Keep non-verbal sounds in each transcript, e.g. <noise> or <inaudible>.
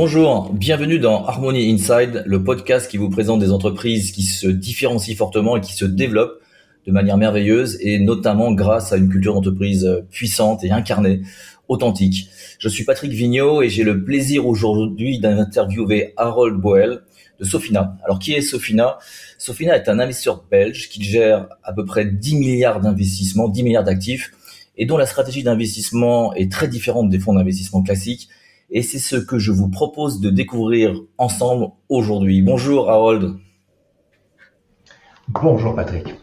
Bonjour, bienvenue dans Harmony Inside, le podcast qui vous présente des entreprises qui se différencient fortement et qui se développent de manière merveilleuse et notamment grâce à une culture d'entreprise puissante et incarnée, authentique. Je suis Patrick Vigneault et j'ai le plaisir aujourd'hui d'interviewer Harold Boel de Sofina. Alors qui est Sofina? Sofina est un investisseur belge qui gère à peu près 10 milliards d'investissements, 10 milliards d'actifs et dont la stratégie d'investissement est très différente des fonds d'investissement classiques. Et c'est ce que je vous propose de découvrir ensemble aujourd'hui. Bonjour Harold. Bonjour Patrick.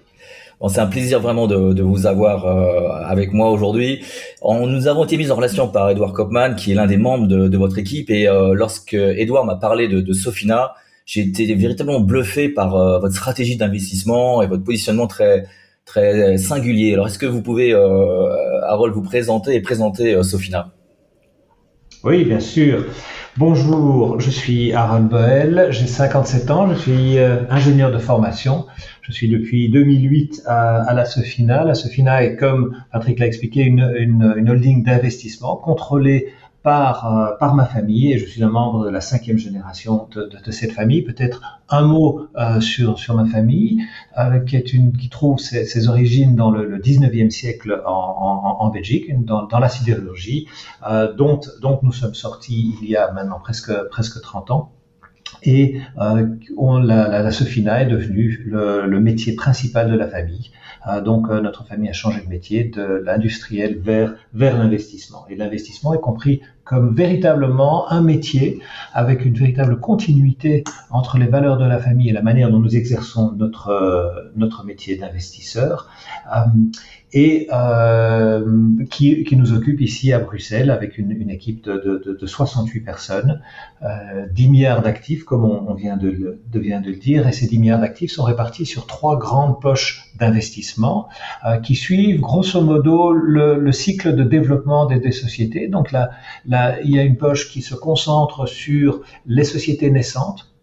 Bon, c'est un plaisir vraiment de, de vous avoir euh, avec moi aujourd'hui. nous avons été mis en relation par Edouard Kopman, qui est l'un des membres de, de, votre équipe. Et euh, lorsque Edouard m'a parlé de, de Sofina, j'ai été véritablement bluffé par euh, votre stratégie d'investissement et votre positionnement très très singulier. Alors, est-ce que vous pouvez, euh, Harold, vous présenter et présenter Sofina? Oui, bien sûr. Bonjour, je suis Harold Boel, j'ai 57 ans, je suis ingénieur de formation. Je suis depuis 2008 à, la Sofina. La Sofina est, comme Patrick l'a expliqué, une holding d'investissement contrôlée par, euh, par ma famille et je suis un membre de la cinquième génération de, cette famille. Peut-être un mot euh, sur, sur ma famille, euh, qui, trouve ses, origines dans le, le 19e siècle en, en, Belgique, dans, la sidérurgie, dont, dont nous sommes sortis il y a maintenant presque, presque 30 ans. Et la, la, Sofina est devenue le, métier principal de la famille. Donc notre famille a changé de métier de l'industriel vers, vers l'investissement. Et l'investissement est compris comme véritablement un métier avec une véritable continuité entre les valeurs de la famille et la manière dont nous exerçons notre, euh, notre métier d'investisseur. Euh, et euh, qui, qui, nous occupe ici à Bruxelles avec une, une équipe de, de, de, 68 personnes, euh, 10 milliards d'actifs comme on, vient, de, vient de le dire, et ces 10 milliards d'actifs sont répartis sur trois grandes poches d'investissement qui suivent grosso modo le, le, cycle de développement des, sociétés. Donc là, il y a une poche qui se concentre sur les sociétés naissantes,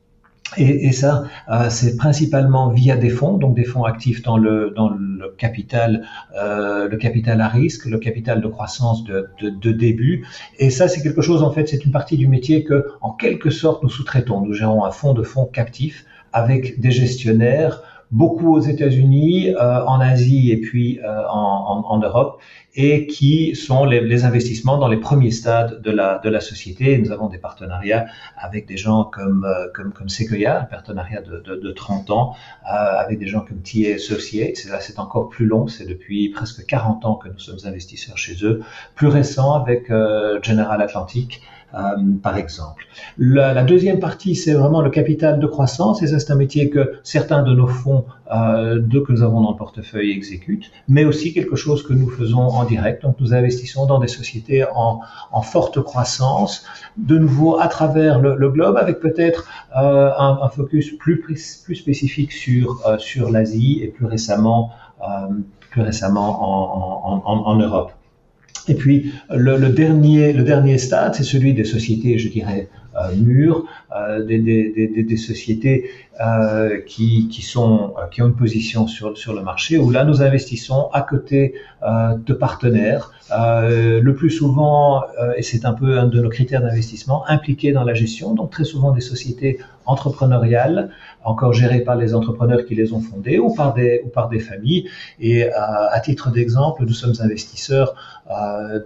et, ça, euh, c'est principalement via des fonds, donc des fonds actifs dans le, dans le capital, euh, le capital à risque, le capital de croissance de, de, de début. Et ça, c'est quelque chose, en fait, c'est une partie du métier que, en quelque sorte, nous sous-traitons. Nous gérons un fonds de fonds captifs avec des gestionnaires beaucoup aux États-Unis, euh, en Asie et puis euh, en, en, en, Europe, et qui sont les, les, investissements dans les premiers stades de la, de la société. nous avons des partenariats avec des gens comme, euh, comme, comme Sequoia, un partenariat de, de, de 30 ans, euh, avec des gens comme TA Associates. Là, c'est encore plus long, c'est depuis presque 40 ans que nous sommes investisseurs chez eux. Plus récent avec euh, General Atlantic, par exemple. La, la deuxième partie, c'est vraiment le capital de croissance, et ça, c'est un métier que certains de nos fonds euh, de, que nous avons dans le portefeuille exécutent, mais aussi quelque chose que nous faisons en direct. Donc, nous investissons dans des sociétés en, en forte croissance, de nouveau à travers le, le globe, avec peut-être euh, un, un, focus plus, plus spécifique sur, euh, sur l'Asie et plus récemment, euh, plus récemment en, en, en Europe. Et puis le, dernier, le dernier stade, c'est celui des sociétés, je dirais, euh, mûres, euh, des, sociétés euh, qui, qui, ont une position sur, sur le marché, où là nous investissons à côté de partenaires, le plus souvent, et c'est un peu un de nos critères d'investissement, impliqués dans la gestion, donc très souvent des sociétés entrepreneuriales, encore gérées par les entrepreneurs qui les ont fondées ou par des, ou par des familles. Et à titre d'exemple, nous sommes investisseurs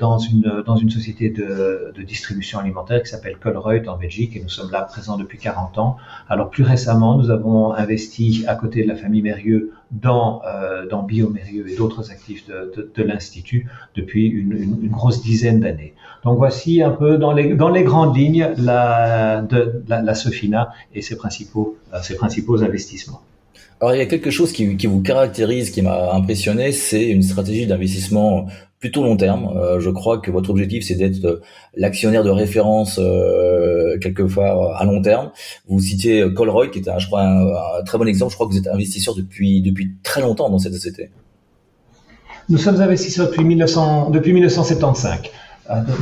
dans, une, dans une société de, distribution alimentaire qui s'appelle Colruyt en Belgique et nous sommes là présents depuis 40 ans. Alors plus récemment, nous avons investi à côté de la famille Mérieux dans, euh, dans Biomérieux et d'autres actifs de, de, l'Institut depuis une, grosse dizaine d'années. Donc voici un peu dans les, dans les grandes lignes la, de, la, la Sofina et ses principaux, euh, ses principaux investissements. Alors il y a quelque chose qui, qui vous caractérise, qui m'a impressionné, c'est une stratégie d'investissement plutôt long terme. Euh, je crois que votre objectif, c'est d'être euh, l'actionnaire de référence euh, quelquefois à long terme. Vous citiez Colroy, qui était, je crois, un, un, très bon exemple. Je crois que vous êtes investisseur depuis depuis très longtemps dans cette société. Nous sommes investisseurs depuis 1900, depuis 1975 euh,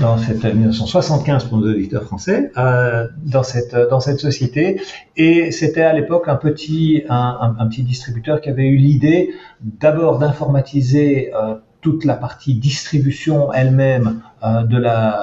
dans cette 1975 pour nos auditeurs français euh, dans cette dans cette société et c'était à l'époque un petit un, petit distributeur qui avait eu l'idée d'abord d'informatiser euh, toute la partie distribution elle-même de la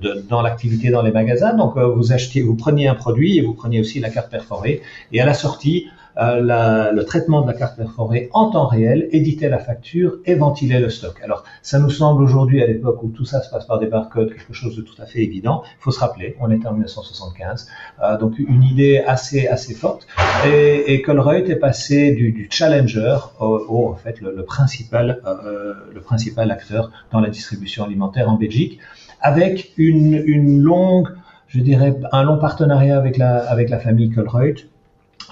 de, dans l'activité dans les magasins. Donc vous achetez, vous preniez un produit et vous preniez aussi la carte perforée. Et à la sortie, euh, la, le traitement de la carte perforée en temps réel, éditer la facture et ventiler le stock. Alors, ça nous semble aujourd'hui, à l'époque où tout ça se passe par des barcodes, quelque chose de tout à fait évident. Il faut se rappeler, on était en 1975, euh, donc une idée assez assez forte. Et, et Colruyt est passé du, du challenger au, au, en fait le, le principal euh, le principal acteur dans la distribution alimentaire en Belgique, avec une, une longue je dirais, un long partenariat avec la, avec la famille Colruyt,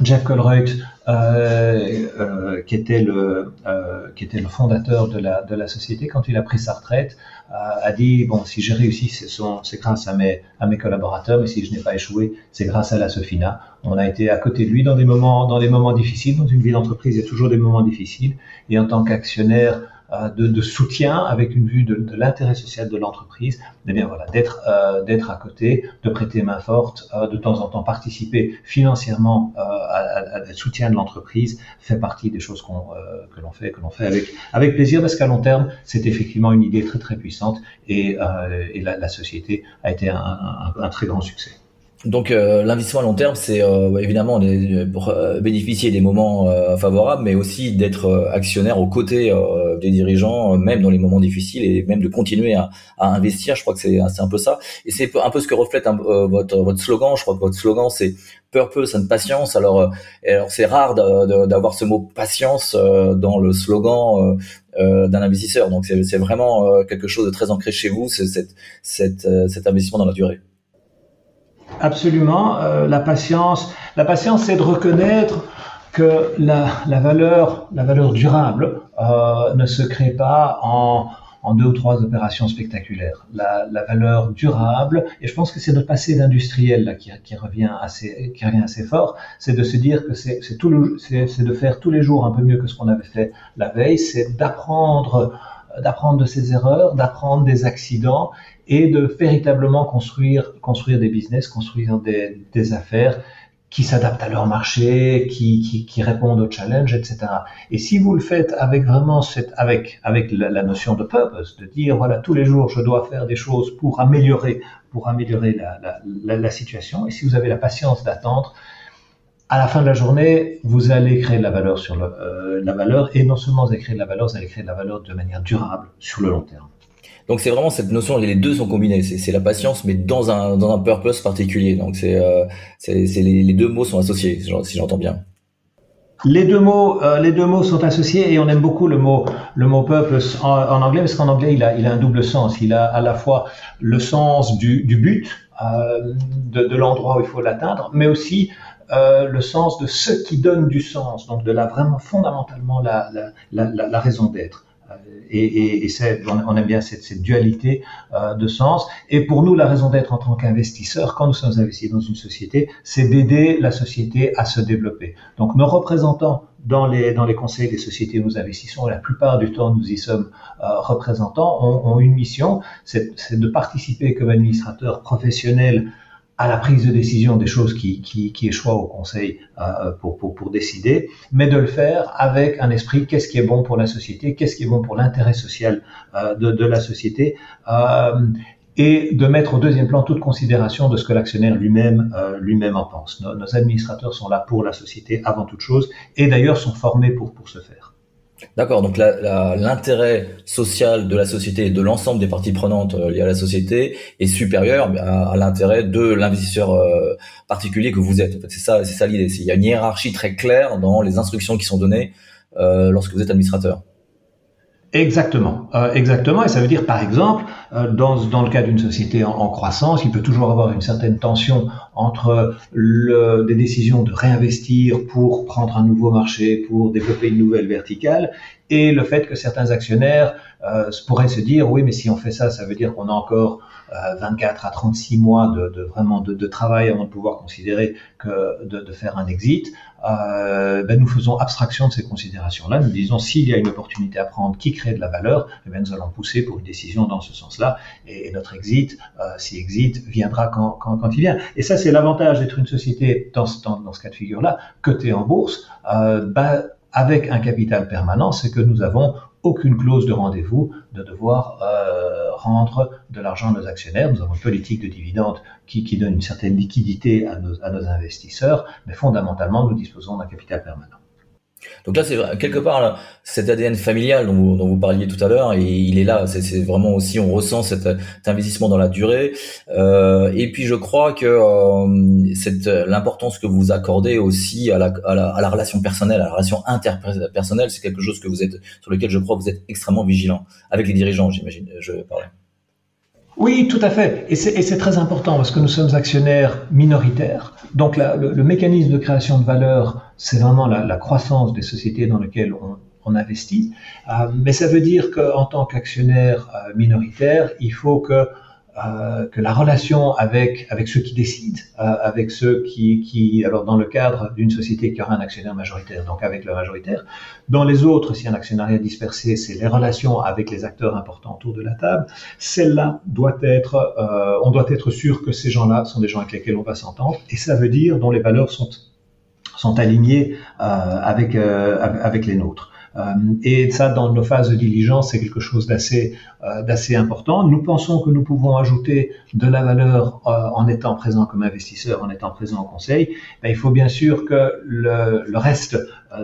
Jeff Colruyt, euh, euh, qui était le euh, qui était le fondateur de la de la société, quand il a pris sa retraite, euh, a dit bon si j'ai réussi c'est grâce à mes à mes collaborateurs, mais si je n'ai pas échoué c'est grâce à la Sofina. On a été à côté de lui dans des moments dans des moments difficiles. Dans une vie d'entreprise il y a toujours des moments difficiles et en tant qu'actionnaire de, de, soutien avec une vue de, de l'intérêt social de l'entreprise, eh bien voilà, d'être euh, d'être à côté, de prêter main forte, euh, de temps en temps participer financièrement euh, à, à, soutien de l'entreprise fait partie des choses qu'on euh, que l'on fait que l'on fait avec avec plaisir parce qu'à long terme c'est effectivement une idée très très puissante et, et la, la, société a été un, un, un très grand succès. Donc euh, l'investissement à long terme, c'est euh, évidemment euh, bénéficier des moments euh, favorables, mais aussi d'être euh, actionnaire aux côtés des dirigeants, même dans les moments difficiles, et même de continuer à, à investir. Je crois que c'est un peu ça, et c'est un peu ce que reflète un, votre votre slogan. Je crois que votre slogan c'est purpose and patience. Alors, alors c'est rare d'avoir ce mot patience dans le slogan d'un investisseur. Donc c'est vraiment quelque chose de très ancré chez vous, cette, cette, cet investissement dans la durée. Absolument. Euh, la patience, la patience, c'est de reconnaître que la, la, valeur, la valeur durable, euh, ne se crée pas en, en, deux ou trois opérations spectaculaires. La, la valeur durable, et je pense que c'est notre passé d'industriel qui, qui, revient assez, qui revient assez fort, c'est de se dire que c'est de faire tous les jours un peu mieux que ce qu'on avait fait la veille, c'est d'apprendre d'apprendre de ses erreurs, d'apprendre des accidents et de véritablement construire, construire des business, construire des, affaires qui s'adaptent à leur marché, qui, qui, répondent aux challenges, etc. Et si vous le faites avec vraiment cette, avec, avec la, notion de purpose, de dire voilà tous les jours je dois faire des choses pour améliorer, pour améliorer la, la situation. Et si vous avez la patience d'attendre, à la fin de la journée, vous allez créer de la valeur sur le, euh, la valeur, et non seulement vous allez créer de la valeur, vous allez créer de la valeur de manière durable sur le long terme. Donc c'est vraiment cette notion, les deux sont combinés. C'est la patience, mais dans un dans un purpose particulier. Donc c'est euh, les, les, deux mots sont associés, si j'entends bien. Les deux mots, euh, les deux mots sont associés et on aime beaucoup le mot, le mot purpose en, en anglais parce qu'en anglais il a, il a un double sens. Il a à la fois le sens du, du but, euh, de, de l'endroit où il faut l'atteindre, mais aussi euh, le sens de ce qui donne du sens, donc de la vraiment fondamentalement la, la, la, la raison d'être. Euh, et, et, et c'est, on aime bien cette, cette dualité euh, de sens. Et pour nous, la raison d'être en tant qu'investisseur, quand nous sommes investis dans une société, c'est d'aider la société à se développer. Donc nos représentants dans les, dans les conseils des sociétés où nous investissons, la plupart du temps nous y sommes euh, représentants, ont, ont, une mission, c'est, c'est de participer comme administrateur professionnel à la prise de décision des choses qui, qui, qui échouent au Conseil euh, pour, pour, pour, décider, mais de le faire avec un esprit qu'est-ce qui est bon pour la société, qu'est-ce qui est bon pour l'intérêt social euh, de, la société, euh, et de mettre au deuxième plan toute considération de ce que l'actionnaire lui-même lui-même en pense. Nos, nos, administrateurs sont là pour la société avant toute chose, et d'ailleurs sont formés pour, pour ce faire. D'accord, donc l'intérêt social de la société et de l'ensemble des parties prenantes euh, liées à la société est supérieur à, l'intérêt de l'investisseur euh, particulier que vous êtes. En fait, c'est ça, c'est ça l'idée. Il y a une hiérarchie très claire dans les instructions qui sont données euh, lorsque vous êtes administrateur. Exactement, euh, exactement. Et ça veut dire, par exemple, euh, dans, dans le cas d'une société en, croissance, il peut toujours avoir une certaine tension entre le, des décisions de réinvestir pour prendre un nouveau marché, pour développer une nouvelle verticale, et le fait que certains actionnaires euh, pourraient se dire, oui, mais si on fait ça, ça veut dire qu'on a encore 24 euh, à 36 mois de, de vraiment de, de, travail avant de pouvoir considérer que de, de faire un exit. Euh, ben nous faisons abstraction de ces considérations-là. Nous disons s'il y a une opportunité à prendre qui crée de la valeur, eh bien, nous allons pousser pour une décision dans ce sens-là. Et, notre exit, euh, si exit, viendra quand, quand, quand il vient. Et ça, c'est l'avantage d'être une société dans ce, dans, dans ce cas de figure-là, cotée en bourse, euh, ben, avec un capital permanent, c'est que nous avons aucune clause de rendez-vous de devoir euh, rendre de l'argent à nos actionnaires. Nous avons une politique de dividendes qui, donne une certaine liquidité à nos investisseurs, mais fondamentalement, nous disposons d'un capital permanent. Donc là, c'est quelque part cet ADN familial dont vous, parliez tout à l'heure, et il est là. C'est vraiment aussi, on ressent cet, investissement dans la durée. Euh, et puis, je crois que euh, l'importance que vous accordez aussi à la, relation personnelle, à la relation interpersonnelle, c'est quelque chose que vous êtes sur lequel je crois que vous êtes extrêmement vigilant avec les dirigeants, j'imagine. Je parlais. Oui, tout à fait. Et c'est très important parce que nous sommes actionnaires minoritaires. Donc le, le, mécanisme de création de valeur, c'est vraiment la, croissance des sociétés dans lesquelles on, investit. Euh, mais ça veut dire qu'en tant qu'actionnaire euh, minoritaire, il faut que euh, que la relation avec avec ceux qui décident, avec ceux qui, qui alors dans le cadre d'une société qui aura un actionnaire majoritaire, donc avec le majoritaire. Dans les autres, si un actionnariat dispersé, c'est les relations avec les acteurs importants autour de la table. Celle-là doit être, on doit être sûr que ces gens-là sont des gens avec lesquels on va s'entendre, et ça veut dire dont les valeurs sont sont alignées euh, avec avec les nôtres. Euh, et ça, dans nos phases de diligence, c'est quelque chose d'assez euh, d'assez important. Nous pensons que nous pouvons ajouter de la valeur euh, en étant présent comme investisseur, en étant présent au conseil. Il faut bien sûr que le, le reste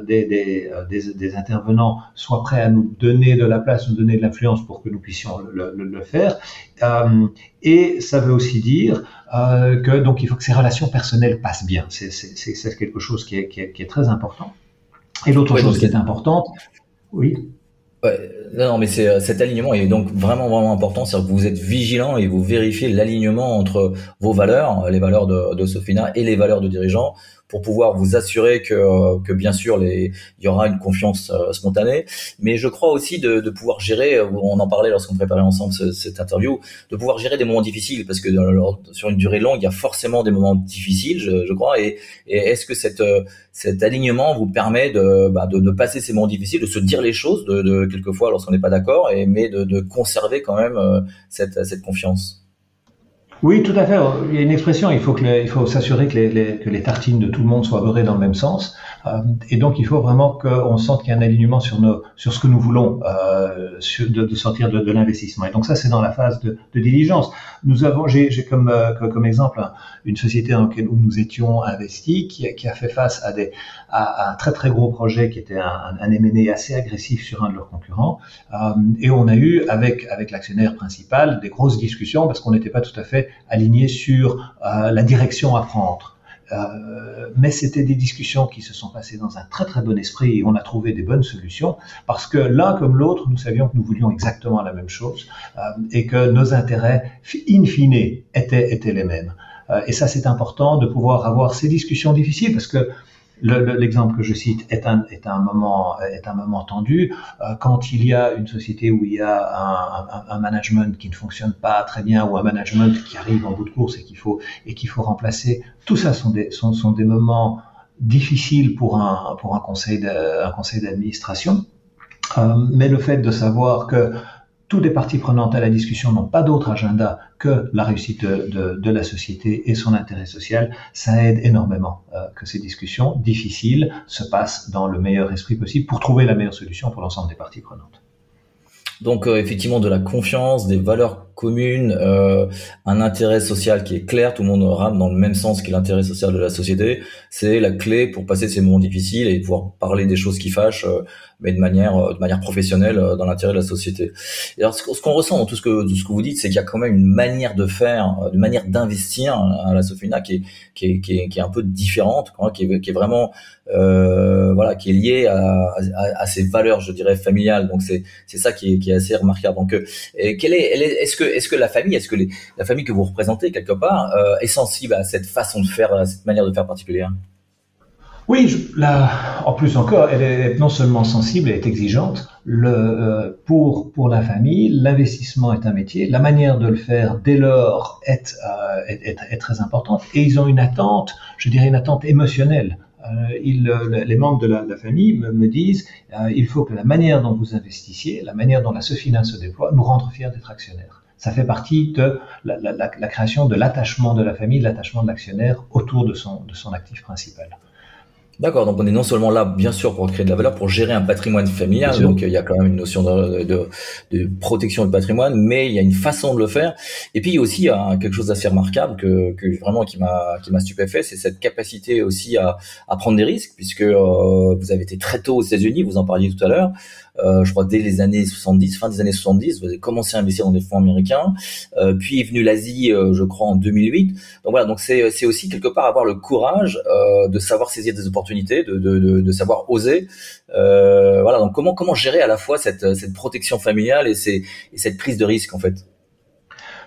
des, des, des, des, intervenants soit prêt à nous donner de la place, nous donner de l'influence pour que nous puissions le, le, le faire. Euh, et ça veut aussi dire euh, que donc il faut que ces relations personnelles passent bien. C'est quelque chose qui est, qui est, qui est très important. Et l'autre chose qui est importante, oui. Ouais, non, mais c'est cet alignement est donc vraiment vraiment important, c'est-à-dire que vous êtes vigilant et vous vérifiez l'alignement entre vos valeurs, les valeurs de, de Sofina et les valeurs de dirigeants pour pouvoir vous assurer que, que bien sûr les, il y aura une confiance euh, spontanée, mais je crois aussi de, de pouvoir gérer, on en parlait lorsqu'on préparait ensemble cette interview, de pouvoir gérer des moments difficiles parce que sur une durée longue, il y a forcément des moments difficiles, je, je crois, et, et est-ce que cette, cet alignement vous permet de, bah, de, de, passer ces moments difficiles, de se dire les choses, de, de quelquefois lorsqu'on n'est pas d'accord, mais de, conserver quand même euh, cette, confiance. Oui, tout à fait. Il y a une expression, il faut, s'assurer que les, tartines de tout le monde soient beurrées dans le même sens. Euh, et donc, il faut vraiment qu'on sente qu'il y a un alignement sur, ce que nous voulons euh, de, sortir de, l'investissement. Et donc, ça, c'est dans la phase de, diligence. Nous avons, j'ai comme, exemple une société dans laquelle où nous étions investis qui a fait face à, des, à, un très très gros projet qui était un, un M&A assez agressif sur un de leurs concurrents. Euh, et on a eu avec, avec l'actionnaire principal des grosses discussions parce qu'on n'était pas tout à fait alignés sur euh, la direction à prendre. Euh, mais c'était des discussions qui se sont passées dans un très très bon esprit et on a trouvé des bonnes solutions parce que l'un comme l'autre, nous savions que nous voulions exactement la même chose euh, et que nos intérêts in fine étaient, étaient les mêmes. Euh, et ça c'est important de pouvoir avoir ces discussions difficiles parce que L'exemple que je cite est un, est un, moment, est un moment tendu. Euh, quand il y a une société où il y a un, un, un, management qui ne fonctionne pas très bien ou un management qui arrive en bout de course et qu'il faut, et qu'il faut remplacer, tout ça sont des, sont, sont des moments difficiles pour un, pour un conseil d'administration. Euh, mais le fait de savoir que toutes les parties prenantes à la discussion n'ont pas d'autre agenda que la réussite de, la société et son intérêt social, ça aide énormément euh, que ces discussions difficiles se passent dans le meilleur esprit possible pour trouver la meilleure solution pour l'ensemble des parties prenantes. Donc euh, effectivement de la confiance, des valeurs communes, euh, un intérêt social qui est clair, tout le monde rame dans le même sens que l'intérêt social de la société, c'est la clé pour passer ces moments difficiles et pouvoir parler des choses qui fâchent, euh, mais de manière euh, de manière professionnelle euh, dans l'intérêt de la société. Et alors ce, qu'on ressent dans tout ce que ce que vous dites, c'est qu'il y a quand même une manière de faire, une manière d'investir à la Sofina qui est qui est, qui est, qui est un peu différente, qui est, qui est vraiment euh, voilà qui est liée à, à, à, ces valeurs, je dirais familiales. Donc c'est c'est ça qui est, qui est assez remarquable. Donc et quelle est est-ce que est-ce que la famille, est-ce que la famille que vous représentez quelque part euh, est sensible à cette façon de faire, à cette manière de faire particulière? Oui, en plus encore, elle est non seulement sensible, elle est exigeante. Euh, pour, pour la famille, l'investissement est un métier. La manière de le faire, dès lors, est, euh, très importante. Et ils ont une attente, je dirais une attente émotionnelle. Les membres de la, famille me, disent il faut que la manière dont vous investissiez, la manière dont la Sofina se déploie, nous rendre fiers d'être actionnaires. Ça fait partie de la, la, la création de l'attachement de la famille, de l'attachement de l'actionnaire autour de son, de son actif principal. D'accord, donc on est non seulement là, bien sûr, pour créer de la valeur, pour gérer un patrimoine familial, donc il y a quand même une notion de, de, de, protection du patrimoine, mais il y a une façon de le faire. Et puis aussi, il y a quelque chose d'assez remarquable que, que vraiment qui m'a qui m'a stupéfait, c'est cette capacité aussi à, à prendre des risques, puisque euh, vous avez été très tôt aux États-Unis, vous en parliez tout à l'heure, euh, je crois dès les années 70, fin des années 70, vous avez commencé à investir dans des fonds américains, euh, puis est venue l'Asie, euh, je crois, en 2008. Donc voilà, donc c'est aussi quelque part avoir le courage euh, de savoir saisir des opportunités, de, de, de, de savoir oser. Euh, voilà, donc comment comment gérer à la fois cette cette protection familiale et, ces, et cette prise de risque en fait?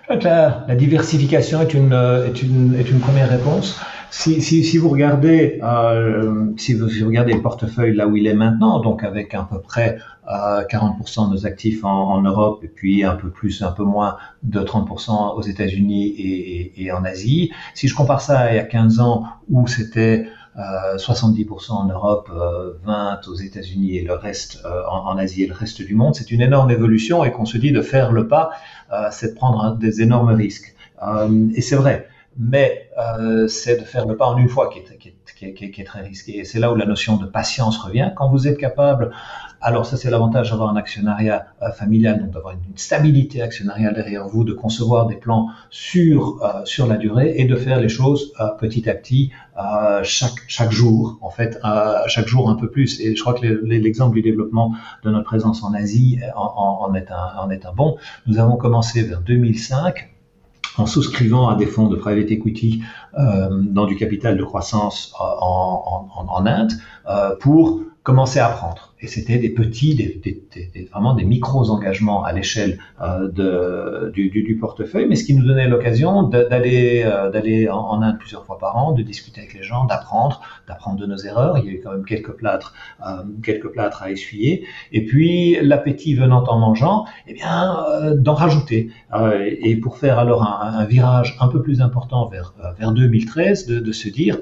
La, la diversification est une, est une est une première réponse. Si, si, si, vous regardez, euh, si, vous, si, vous, regardez le portefeuille là où il est maintenant, donc avec à peu près euh, 40% de nos actifs en, en, Europe et puis un peu plus, un peu moins de 30% aux États-Unis et, et, et, en Asie. Si je compare ça à il y a 15 ans où c'était euh, 70% en Europe, euh, 20 aux États-Unis et le reste euh, en, en, Asie et le reste du monde, c'est une énorme évolution et qu'on se dit de faire le pas, euh, c'est de prendre des énormes risques. Euh, et c'est vrai mais euh, c'est de faire le pas en une fois qui est, qui est, qui est, qui est très risqué. Et c'est là où la notion de patience revient. Quand vous êtes capable, alors ça c'est l'avantage d'avoir un actionnariat euh, familial, donc d'avoir une, stabilité actionnariale derrière vous, de concevoir des plans sur euh, sur la durée et de faire les choses euh, petit à petit, euh, chaque chaque jour en fait, chaque jour un peu plus. Et je crois que l'exemple du développement de notre présence en Asie en, est un, en est un bon. Nous avons commencé vers 2005 en souscrivant à des fonds de private equity euh, dans du capital de croissance euh, en, en, en Inde euh, pour commencer à apprendre. Et c'était des petits, des, des, vraiment des micros engagements à l'échelle euh, du, portefeuille, mais ce qui nous donnait l'occasion d'aller euh, en, Inde plusieurs fois par an, de discuter avec les gens, d'apprendre, d'apprendre de nos erreurs. Il y a eu quand même quelques plâtres, euh, quelques plâtres à essuyer. Et puis l'appétit venant en mangeant, eh bien euh, d'en rajouter. Et pour faire alors un, virage un peu plus important vers vers 2013, de, de se dire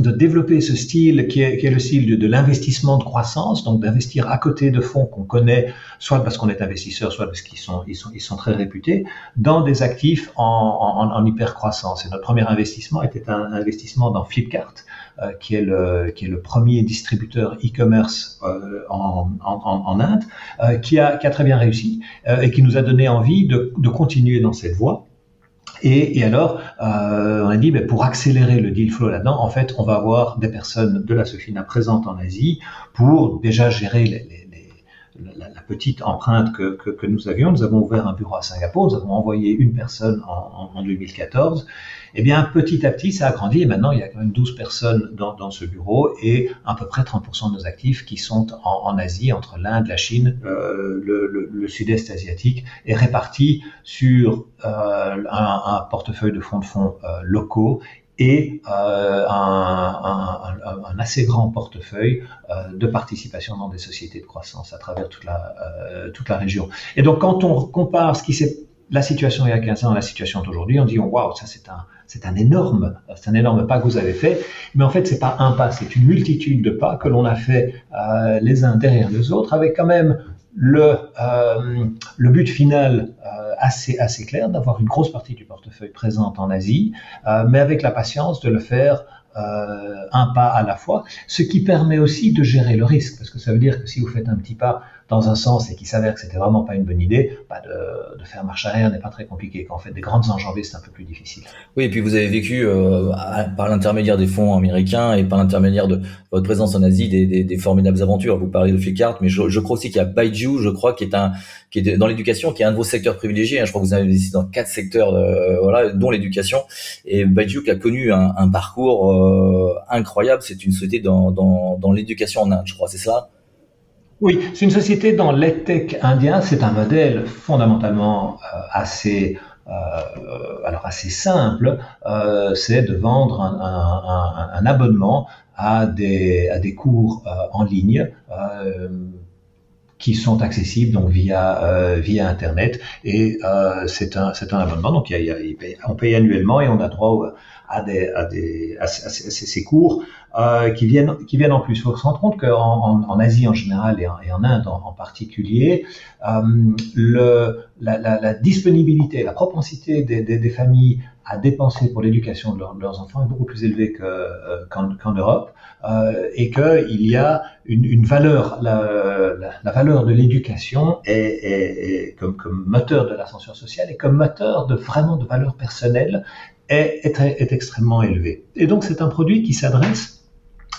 de développer ce style qui est, qui est le style de, de l'investissement de croissance, donc d'investir à côté de fonds qu'on connaît, soit parce qu'on est investisseur, soit parce qu'ils sont, ils sont, ils sont très réputés, dans des actifs en, en, en hyper croissance. Et notre premier investissement était un investissement dans Flipkart, euh, qui, est le, qui est le premier distributeur e-commerce euh, en, en, Inde, euh, qui, a, qui a très bien réussi euh, et qui nous a donné envie de, de continuer dans cette voie. Et, et, alors, euh, on a dit, ben, pour accélérer le deal flow là-dedans, en fait, on va avoir des personnes de la Sofina présentes en Asie pour déjà gérer les, les, la, la, petite empreinte que, que, que, nous avions. Nous avons ouvert un bureau à Singapour, nous avons envoyé une personne en, en 2014 eh bien, petit à petit, ça a grandi et maintenant, il y a quand même 12 personnes dans, dans ce bureau et à peu près 30% de nos actifs qui sont en, en Asie, entre l'Inde, la Chine, euh, le, le, le sud-est asiatique, et répartis sur euh, un, un, portefeuille de fonds de fonds euh, locaux et euh, un, un, un, assez grand portefeuille euh, de participation dans des sociétés de croissance à travers toute la, euh, toute la région. Et donc, quand on compare ce qui s'est la situation il y a 15 ans, la situation d'aujourd'hui, on dit waouh, ça c'est un, c'est un énorme, c'est un énorme pas que vous avez fait. Mais en fait, c'est pas un pas, c'est une multitude de pas que l'on a fait euh, les uns derrière les autres, avec quand même le, euh, le but final euh, assez, assez clair d'avoir une grosse partie du portefeuille présente en Asie, euh, mais avec la patience de le faire euh, un pas à la fois, ce qui permet aussi de gérer le risque, parce que ça veut dire que si vous faites un petit pas dans un sens et qu'il s'avère que c'était vraiment pas une bonne idée, bah de, faire marche arrière n'est pas très compliqué. Quand fait des grandes enjambées, c'est un peu plus difficile. Oui, et puis vous avez vécu euh, par l'intermédiaire des fonds américains et par l'intermédiaire de votre présence en Asie des, formidables aventures. Vous parlez de Flipkart, mais je, crois aussi qu'il y a Baiju, je crois, qui est qui dans l'éducation, qui est un de vos secteurs privilégiés. Hein. Je crois que vous avez investi dans quatre secteurs, voilà, dont l'éducation. Et Baiju qui a connu un, parcours euh, incroyable. C'est une société dans, dans l'éducation en Inde, je crois, c'est ça? Oui, c'est une société dans l'EdTech indien. C'est un modèle fondamentalement euh, assez, euh, alors assez simple. Euh, c'est de vendre un, un, un, abonnement à des, à des cours euh, en ligne euh, qui sont accessibles donc via euh, via internet et c'est un un abonnement donc il y a, y on paye annuellement et on a droit à des à des à, ces cours euh, qui viennent qui viennent en plus. Faut se rendre compte qu'en en, en, Asie en général et en, Inde en, particulier, euh, le, la, la, la, disponibilité, la propensité des, des, des familles à dépenser pour l'éducation de, leurs enfants est beaucoup plus élevé euh, qu'en Europe euh, et qu'il y a une, une valeur, la, la, la, valeur de l'éducation est, est, est, comme, comme moteur de l'ascension sociale et comme moteur de vraiment de valeur personnelle est, est, est extrêmement élevée. Et donc c'est un produit qui s'adresse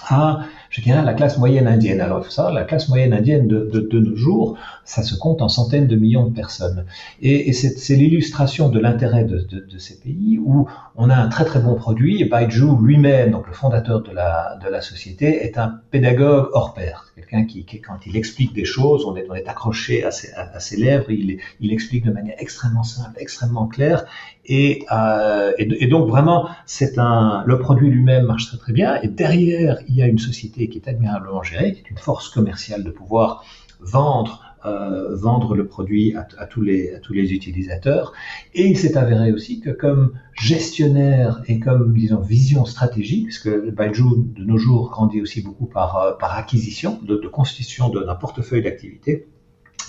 à je dirais, la classe moyenne indienne. Alors, savoir, la classe moyenne indienne de, nos jours, ça se compte en centaines de millions de personnes. Et, c'est l'illustration de l'intérêt de, ces pays où on a un très très bon produit. Et Baiju lui-même, donc le fondateur de la société, est un pédagogue hors pair. Quelqu'un qui, quand il explique des choses, on est, on est accroché à ses, à, ses lèvres, il, il explique de manière extrêmement simple, extrêmement claire. Et, euh, et donc vraiment, c'est un, le produit lui-même marche très très bien. Et derrière, il y a une société qui est admirablement gérée, qui est une force commerciale de pouvoir vendre euh, vendre le produit à, tous les, utilisateurs. Et il s'est avéré aussi que comme gestionnaire et comme, disons, vision stratégique, puisque Baiju de nos jours grandit aussi beaucoup par, euh, par acquisition, de, constitution d'un portefeuille d'activités,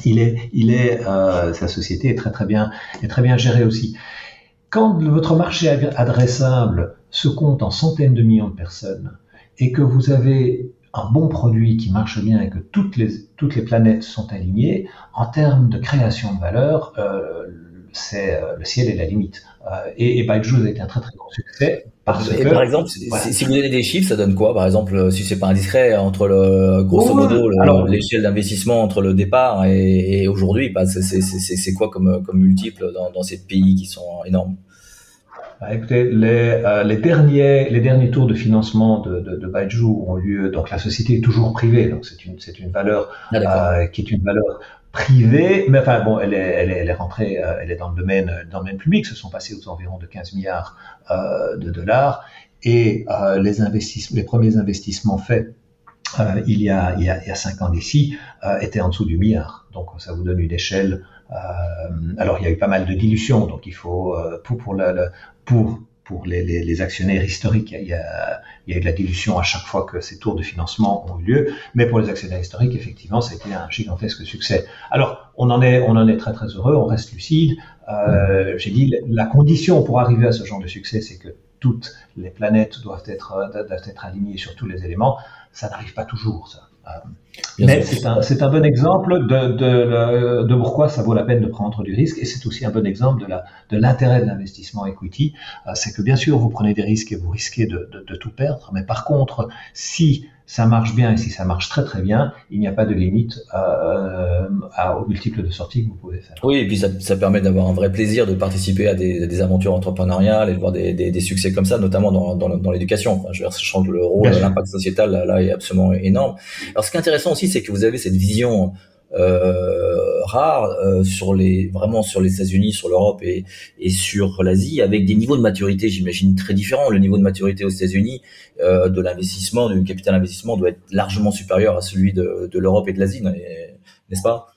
il est, euh, sa société est très très bien, est très bien gérée aussi. Quand votre marché adressable se compte en centaines de millions de personnes et que vous avez un bon produit qui marche bien et que toutes les, toutes les planètes sont alignées, en termes de création de valeur, euh, c'est euh, le ciel est la limite. Euh, et, et Byju's a été un très très grand succès. Parce et que, par exemple, si, si, vous donnez des chiffres, ça donne quoi Par exemple, si c'est pas indiscret, entre le grosso modo l'échelle d'investissement entre le départ et, et aujourd'hui, bah, c'est quoi comme, comme multiple dans, dans ces pays qui sont énormes? Écoutez, les, euh, les, derniers, les derniers tours de financement de, de, de Baiju ont lieu. Donc la société est toujours privée, donc c'est une, c'est une valeur ah, euh, qui est une valeur privée, mais enfin bon, elle est, elle est, elle est rentrée, euh, elle est dans le domaine, dans le domaine public. Se sont passés aux environs de 15 milliards euh, de dollars et euh, les investissements, les premiers investissements faits euh, il, y a, il, y a, il y a cinq ans d'ici, euh, étaient en dessous du milliard. Donc ça vous donne une échelle. Euh, alors il y a eu pas mal de dilution, donc il faut pour pour, la, pour pour les, les, les, actionnaires historiques, il y, a, il y a eu de la dilution à chaque fois que ces tours de financement ont eu lieu, mais pour les actionnaires historiques, effectivement, c'était un gigantesque succès. Alors, on en est, on en est très très heureux, on reste lucide. Euh, J'ai dit, la condition pour arriver à ce genre de succès, c'est que toutes les planètes doivent être, doivent être alignées sur tous les éléments. Ça n'arrive pas toujours, ça. Euh, mais c'est un, un, bon exemple de, de, de, pourquoi ça vaut la peine de prendre du risque et c'est aussi un bon exemple de l'intérêt de l'investissement equity. Euh, c'est que bien sûr, vous prenez des risques et vous risquez de, de, tout perdre, mais par contre, si ça marche bien et si ça marche très très bien, il n'y a pas de limite euh, à, aux multiples de sorties que vous pouvez faire. Oui, et puis ça, ça permet d'avoir un vrai plaisir de participer à des, des, aventures entrepreneuriales et de voir des, des, des succès comme ça, notamment dans, dans, dans l'éducation. Enfin, je veux dire, sachant que le rôle, l'impact sociétal là, là, est absolument énorme. Alors, ce qui est intéressant aussi, c'est que vous avez cette vision euh, rare euh, sur les vraiment sur les États-Unis, sur l'Europe et, et sur l'Asie, avec des niveaux de maturité, j'imagine très différents. Le niveau de maturité aux États-Unis euh, de l'investissement, du capital investissement, doit être largement supérieur à celui de, de l'Europe et de l'Asie, n'est-ce pas?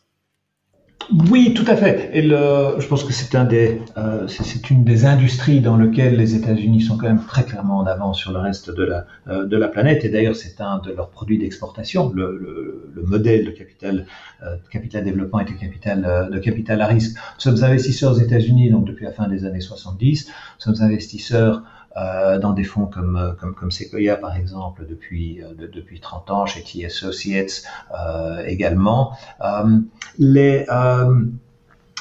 Oui, tout à fait. Et le, je pense que c'est un des, euh, c'est une des industries dans lesquelles les États-Unis sont quand même très clairement en avance sur le reste de la euh, de la planète. Et d'ailleurs, c'est un de leurs produits d'exportation. Le, le, le, modèle de capital euh, capital développement et de capital euh, de capital à risque. Nous sommes investisseurs aux États-Unis donc depuis la fin des années 70. Nous sommes investisseurs dans des fonds comme, euh, comme, comme Sequoia par exemple depuis, euh, de, depuis 30 ans, chez T Associates euh, également. les,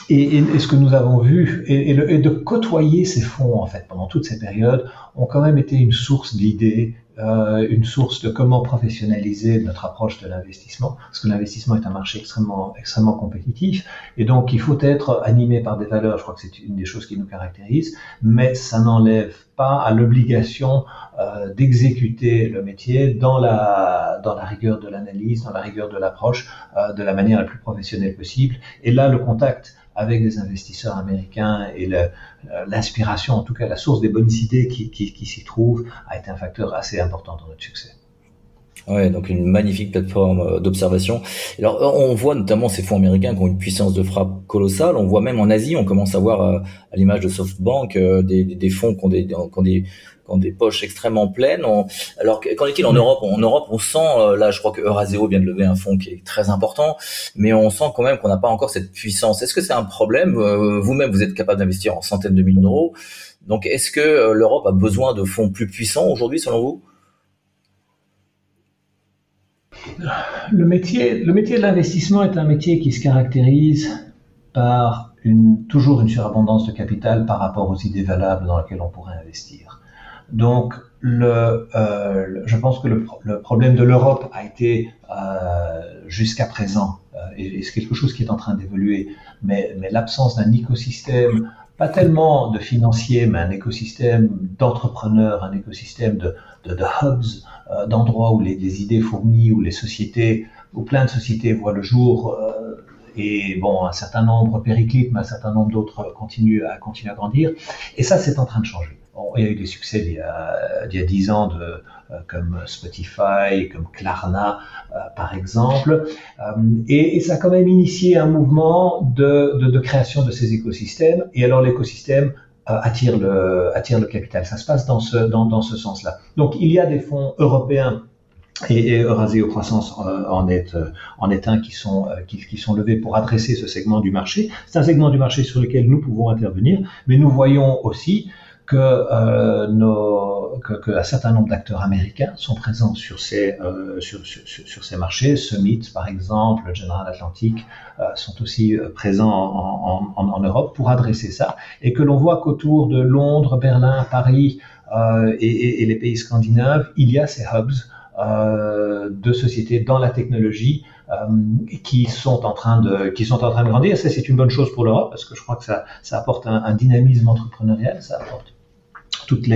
et, ce que nous avons vu, et, de côtoyer ces fonds en fait pendant toute ces périodes, ont quand même été une source d'idées, euh, une source de comment professionnaliser notre approche de l'investissement, parce que l'investissement est un marché extrêmement, extrêmement compétitif, et donc il faut être animé par des valeurs, je crois que c'est une des choses qui nous caractérise, mais ça n'enlève pas à l'obligation euh, d'exécuter le métier dans la, dans la rigueur de l'analyse, dans la rigueur de l'approche, euh, de la manière la plus professionnelle possible, et là le contact avec des investisseurs américains et l'inspiration, en tout cas la source des bonnes idées qui, qui, qui s'y trouvent, a été un facteur assez important dans notre succès. Ouais, donc une magnifique plateforme euh, d'observation. Alors, euh, on voit notamment ces fonds américains qui ont une puissance de frappe colossale. On voit même en Asie, on commence à voir euh, à l'image de SoftBank des, des, fonds qui ont des, qui ont des, qui ont des poches extrêmement pleines. Alors, qu'en est-il en Europe? En Europe, on sent, là, je crois que Euraseo vient de lever un fonds qui est très important, mais on sent quand même qu'on n'a pas encore cette puissance. Est-ce que c'est un problème? Vous-même, vous êtes capable d'investir en centaines de millions d'euros. Donc, est-ce que l'Europe a besoin de fonds plus puissants aujourd'hui, selon vous? Le métier, le métier de l'investissement est un métier qui se caractérise par toujours une surabondance de capital par rapport aux idées valables dans lesquelles on pourrait investir. Donc, euh, je pense que le, problème de l'Europe a été euh, jusqu'à présent, euh, et, c'est quelque chose qui est en train d'évoluer, mais l'absence d'un écosystème, pas tellement de financiers, mais un écosystème d'entrepreneurs, un écosystème de, de, de hubs, euh, d'endroits où les, les, idées fourmillent, où les sociétés, où plein de sociétés voient le jour. Euh, et bon, un certain nombre périclitent, mais un certain nombre d'autres continuent à continuer à grandir. Et ça, c'est en train de changer. Il y a eu des succès il y a, il y a 10 ans de, euh, comme Spotify, comme Klarna, euh, par exemple. Euh, et, ça a quand même initié un mouvement de, de, création de ces écosystèmes. Et alors l'écosystème attire le, attire le capital. Ça se passe dans ce, dans, dans ce sens-là. Donc il y a des fonds européens et, et Eurasio Croissance en est, en est un qui sont, qui, sont levés pour adresser ce segment du marché. C'est un segment du marché sur lequel nous pouvons intervenir, mais nous voyons aussi que, euh, nos, que, que, un certain nombre d'acteurs américains sont présents sur ces, euh, sur, sur, sur, ces marchés. Summit, par exemple, General Atlantic, euh, sont aussi euh, présents en, en, en, Europe pour adresser ça. Et que l'on voit qu'autour de Londres, Berlin, Paris euh, et, et, et, les pays scandinaves, il y a ces hubs euh, de sociétés dans la technologie qui sont en train de qui sont en train de grandir. Ça, c'est une bonne chose pour l'Europe parce que je crois que ça, ça apporte un, un dynamisme entrepreneurial, ça apporte toute,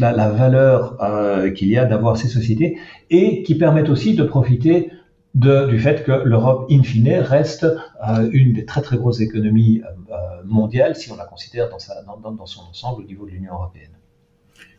la, valeur euh, qu'il y a d'avoir ces sociétés et qui permettent aussi de profiter du fait que l'Europe, in fine, reste euh, une des très très grosses économies euh, mondiales si on la considère dans, son ensemble au niveau de l'Union européenne.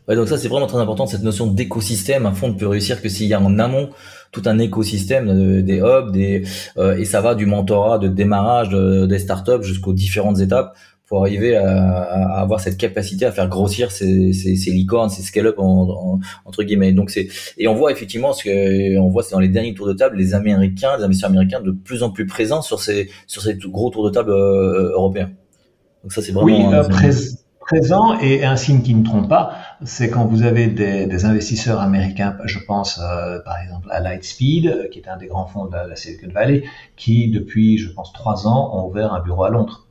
Donc ça c'est vraiment très important cette notion d'écosystème. Un fonds ne peut réussir que s'il y a en amont tout un écosystème des hubs, et ça va du mentorat, de démarrage de, des startups jusqu'aux différentes étapes pour arriver à, à, avoir cette capacité à faire grossir ces, ces, ces licornes, ces scale-up en, entre guillemets. Donc c'est et on voit effectivement ce que on voit c'est dans les derniers tours de table les Américains, les investisseurs américains de plus en plus présents sur ces sur ces gros tours de table euh, européens. Donc ça c'est vraiment oui, euh, présent et un signe qui ne trompe pas, c'est quand vous avez des, des, investisseurs américains, je pense euh, par exemple à Lightspeed, qui est un des grands fonds de la, la Silicon Valley, qui depuis je pense trois ans ont ouvert un bureau à Londres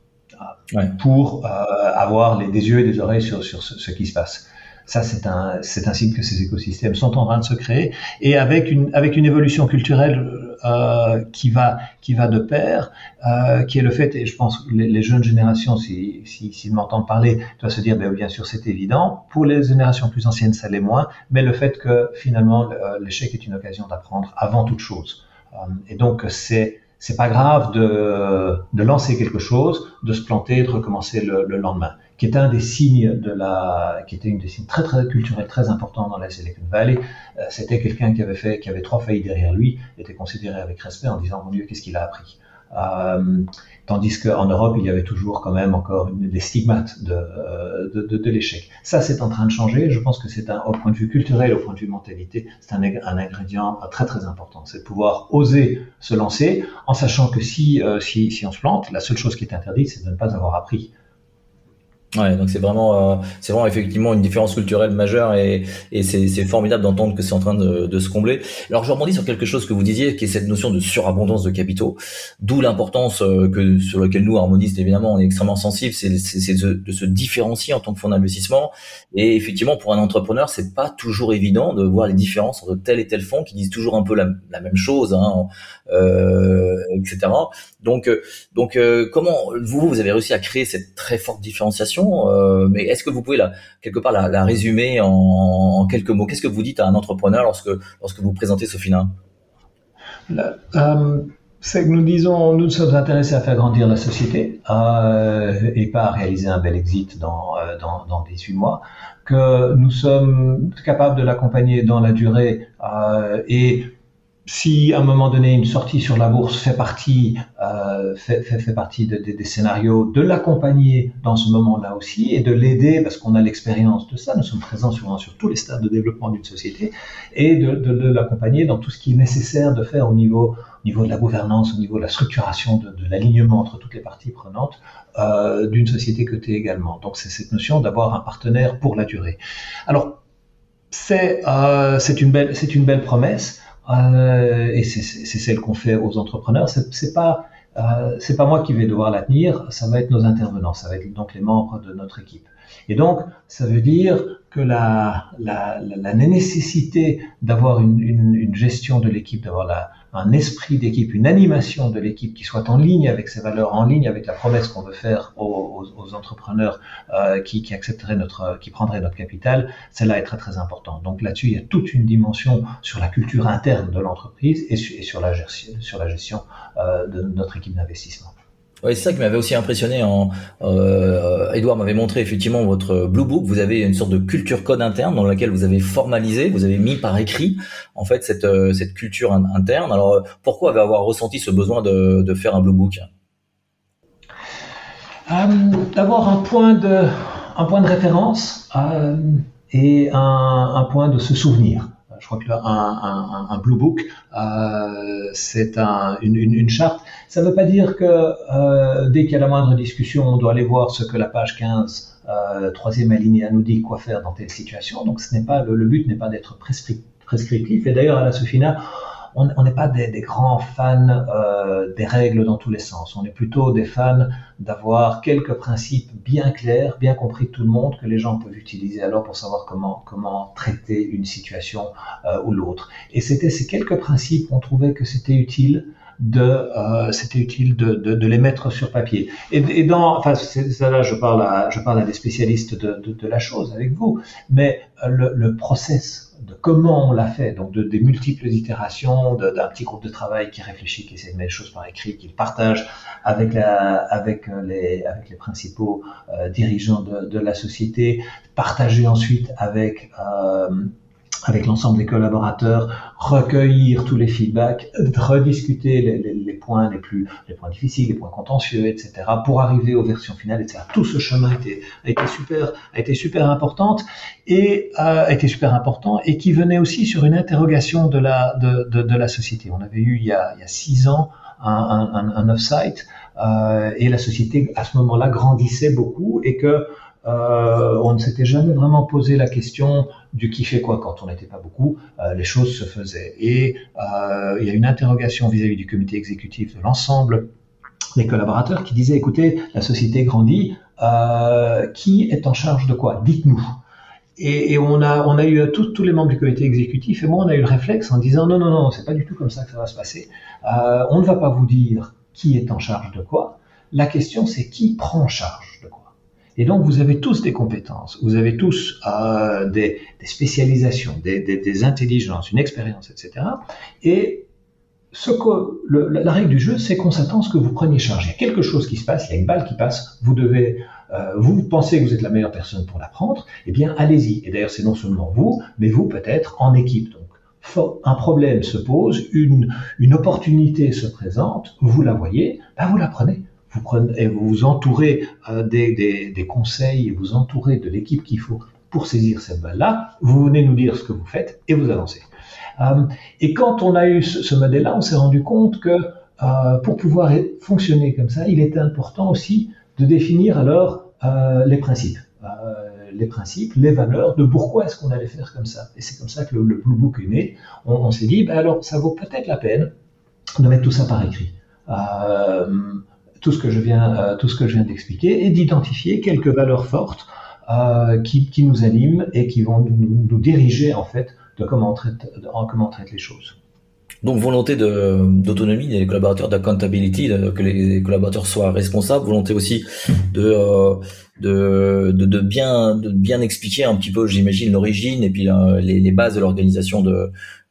ouais. pour euh, avoir les, des yeux et des oreilles sur, sur ce, ce qui se passe. Ça, c'est un, c'est un signe que ces écosystèmes sont en train de se créer et avec une, avec une évolution culturelle euh, qui va, qui va de pair, euh, qui est le fait, et je pense que les, les jeunes générations, s'ils si, si, m'entendent parler, doivent se dire, ben, bien sûr, c'est évident. Pour les générations plus anciennes, ça l'est moins, mais le fait que finalement, l'échec est une occasion d'apprendre avant toute chose. Euh, et donc, c'est c'est pas grave de, de, lancer quelque chose, de se planter, de recommencer le, le, lendemain, qui est un des signes de la, qui était une des signes très très culturels très importants dans la Silicon Valley. Euh, C'était quelqu'un qui avait fait, qui avait trois faillites derrière lui, était considéré avec respect en disant mon Dieu qu'est-ce qu'il a appris? Euh, tandis qu'en Europe, il y avait toujours quand même encore des stigmates de, de, l'échec. Ça, c'est en train de changer. Je pense que c'est un, au point de vue culturel, au point de vue mentalité, c'est un, un, ingrédient très très important. C'est de pouvoir oser se lancer en sachant que si, euh, si on se plante, la seule chose qui est interdite, c'est de ne pas avoir appris. Ouais, donc c'est vraiment, euh, c'est vraiment effectivement une différence culturelle majeure et, et c'est, formidable d'entendre que c'est en train de, de, se combler. Alors je rebondis sur quelque chose que vous disiez, qui est cette notion de surabondance de capitaux, d'où l'importance euh, que sur laquelle nous harmonistes évidemment on est extrêmement sensible, c'est, c'est, c'est de, de, se différencier en tant que fonds d'investissement. Et effectivement pour un entrepreneur c'est pas toujours évident de voir les différences entre tel et tel fonds qui disent toujours un peu la, la même chose, hein, euh, etc. Donc euh, donc euh, comment vous vous avez réussi à créer cette très forte différenciation euh, mais est-ce que vous pouvez la, quelque part la, résumer en, quelques mots? Qu'est-ce que vous dites à un entrepreneur lorsque, lorsque vous présentez Sofina? Euh, c'est que nous disons, nous sommes intéressés à faire grandir la société euh, et pas à réaliser un bel exit dans, dans, dans 18 mois, que nous sommes capables de l'accompagner dans la durée et si à un moment donné une sortie sur la bourse fait partie, euh, fait, fait, fait, partie de, de, des scénarios, de l'accompagner dans ce moment-là aussi et de l'aider parce qu'on a l'expérience de ça. Nous sommes présents souvent sur tous les stades de développement d'une société et de, l'accompagner dans tout ce qui est nécessaire de faire au niveau, au niveau de la gouvernance, au niveau de la structuration, de, de l'alignement entre toutes les parties prenantes euh, d'une société cotée également. Donc c'est cette notion d'avoir un partenaire pour la durée. Alors c'est euh, une belle c'est une belle promesse. Euh, et c'est celle qu'on fait aux entrepreneurs. C'est pas euh, c'est pas moi qui vais devoir la tenir, ça va être nos intervenants, ça va être donc les membres de notre équipe. Et donc, ça veut dire que la, la, la nécessité d'avoir une, une, une, gestion de l'équipe, d'avoir un esprit d'équipe, une animation de l'équipe qui soit en ligne avec ses valeurs, en ligne avec la promesse qu'on veut faire aux, aux, entrepreneurs euh, qui, qui, accepteraient notre, qui prendraient notre capital, celle-là est très très important. Donc là-dessus, il y a toute une dimension sur la culture interne de l'entreprise et, sur la gestion, sur la gestion euh, de notre équipe d'investissement. Oui, c'est ça qui m'avait aussi impressionné. En, euh, Edouard m'avait montré effectivement votre Blue Book. Vous avez une sorte de culture code interne dans laquelle vous avez formalisé, vous avez mis par écrit en fait cette, euh, cette culture interne. Alors pourquoi avoir ressenti ce besoin de, de faire un Blue Book? Euh, D'avoir un point de un point de référence euh, et un, un point de se souvenir crois qu'un un, Blue Book, euh, c'est un, une, charte. Ça ne veut pas dire que euh, dès qu'il y a la moindre discussion, on doit aller voir ce que la page 15, euh, troisième alinéa, nous dit quoi faire dans telle situation. Donc ce n'est pas le, le but n'est pas d'être prescriptif. Et d'ailleurs à la Sofina, on n'est pas des, grands fans euh, des règles dans tous les sens. On est plutôt des fans d'avoir quelques principes bien clairs, bien compris de tout le monde, que les gens peuvent utiliser alors pour savoir comment, traiter une situation euh, ou l'autre. Et c'était ces quelques principes qu'on trouvait que c'était utile de euh, c'était utile de, les mettre sur papier. Et, dans, enfin, ça là, je parle à, je parle à des spécialistes de la chose avec vous, mais le, le process comment on l'a fait, donc de, des multiples itérations, d'un petit groupe de travail qui réfléchit, qui essaie de mettre les choses par écrit, qui le partage avec, avec, les, principaux euh, dirigeants de, la société, partager ensuite avec euh, avec l'ensemble des collaborateurs, recueillir tous les feedbacks, rediscuter les, les, les, points les plus, les points difficiles, les points contentieux, etc., pour arriver aux versions finales, etc. Tout ce chemin a été, a été super, a été super importante et euh, a été super important et qui venait aussi sur une interrogation de la, de, de, de la société. On avait eu il y a, il y a six ans un, un, un off-site euh, et la société à ce moment-là grandissait beaucoup et que euh, on ne s'était jamais vraiment posé la question du qui fait quoi quand on n'était pas beaucoup. Euh, les choses se faisaient. Et euh, il y a une interrogation vis-à-vis du comité exécutif de l'ensemble des collaborateurs qui disaient écoutez, la société grandit, euh, qui est en charge de quoi? Dites-nous. Et, on a eu tous tous les membres du comité exécutif et moi on a eu le réflexe en disant non non non c'est pas du tout comme ça que ça va se passer. On ne va pas vous dire qui est en charge de quoi. La question c'est qui prend en charge? Et donc, vous avez tous des compétences, vous avez tous euh, des, spécialisations, des, intelligences, une expérience, etc. Et ce que la règle du jeu, c'est qu'on s'attend à ce que vous preniez charge. Il y a quelque chose qui se passe, il y a une balle qui passe, vous euh, pensez que vous êtes la meilleure personne pour la prendre, eh bien, allez-y. Et d'ailleurs, c'est non seulement vous, mais vous peut-être en équipe. Donc, un problème se pose, une, opportunité se présente, vous la voyez, ben vous la prenez vous vous entourez euh, des, des, des, conseils, vous entourez de l'équipe qu'il faut pour saisir cette balle-là, vous venez nous dire ce que vous faites et vous avancez. Euh, et quand on a eu ce, modèle-là, on s'est rendu compte que euh, pour pouvoir fonctionner comme ça, il était important aussi de définir alors les principes. Les principes, les valeurs de pourquoi est-ce qu'on allait faire comme ça. Et c'est comme ça que le, Blue Book est né. On, on s'est dit, ben alors ça vaut peut-être la peine de mettre tout ça par écrit. Euh, tout ce que je viens, euh, tout ce que je viens d'expliquer, et d'identifier quelques valeurs fortes euh, qui, qui, nous animent et qui vont nous, nous, diriger en fait de comment on traite, de, comment on traite les choses. Donc volonté d'autonomie des collaborateurs, d'accountability, que les collaborateurs soient responsables, volonté aussi de, euh, de, de, bien, de bien expliquer un petit peu, j'imagine, l'origine et puis euh, les, les, bases de l'organisation de, euh,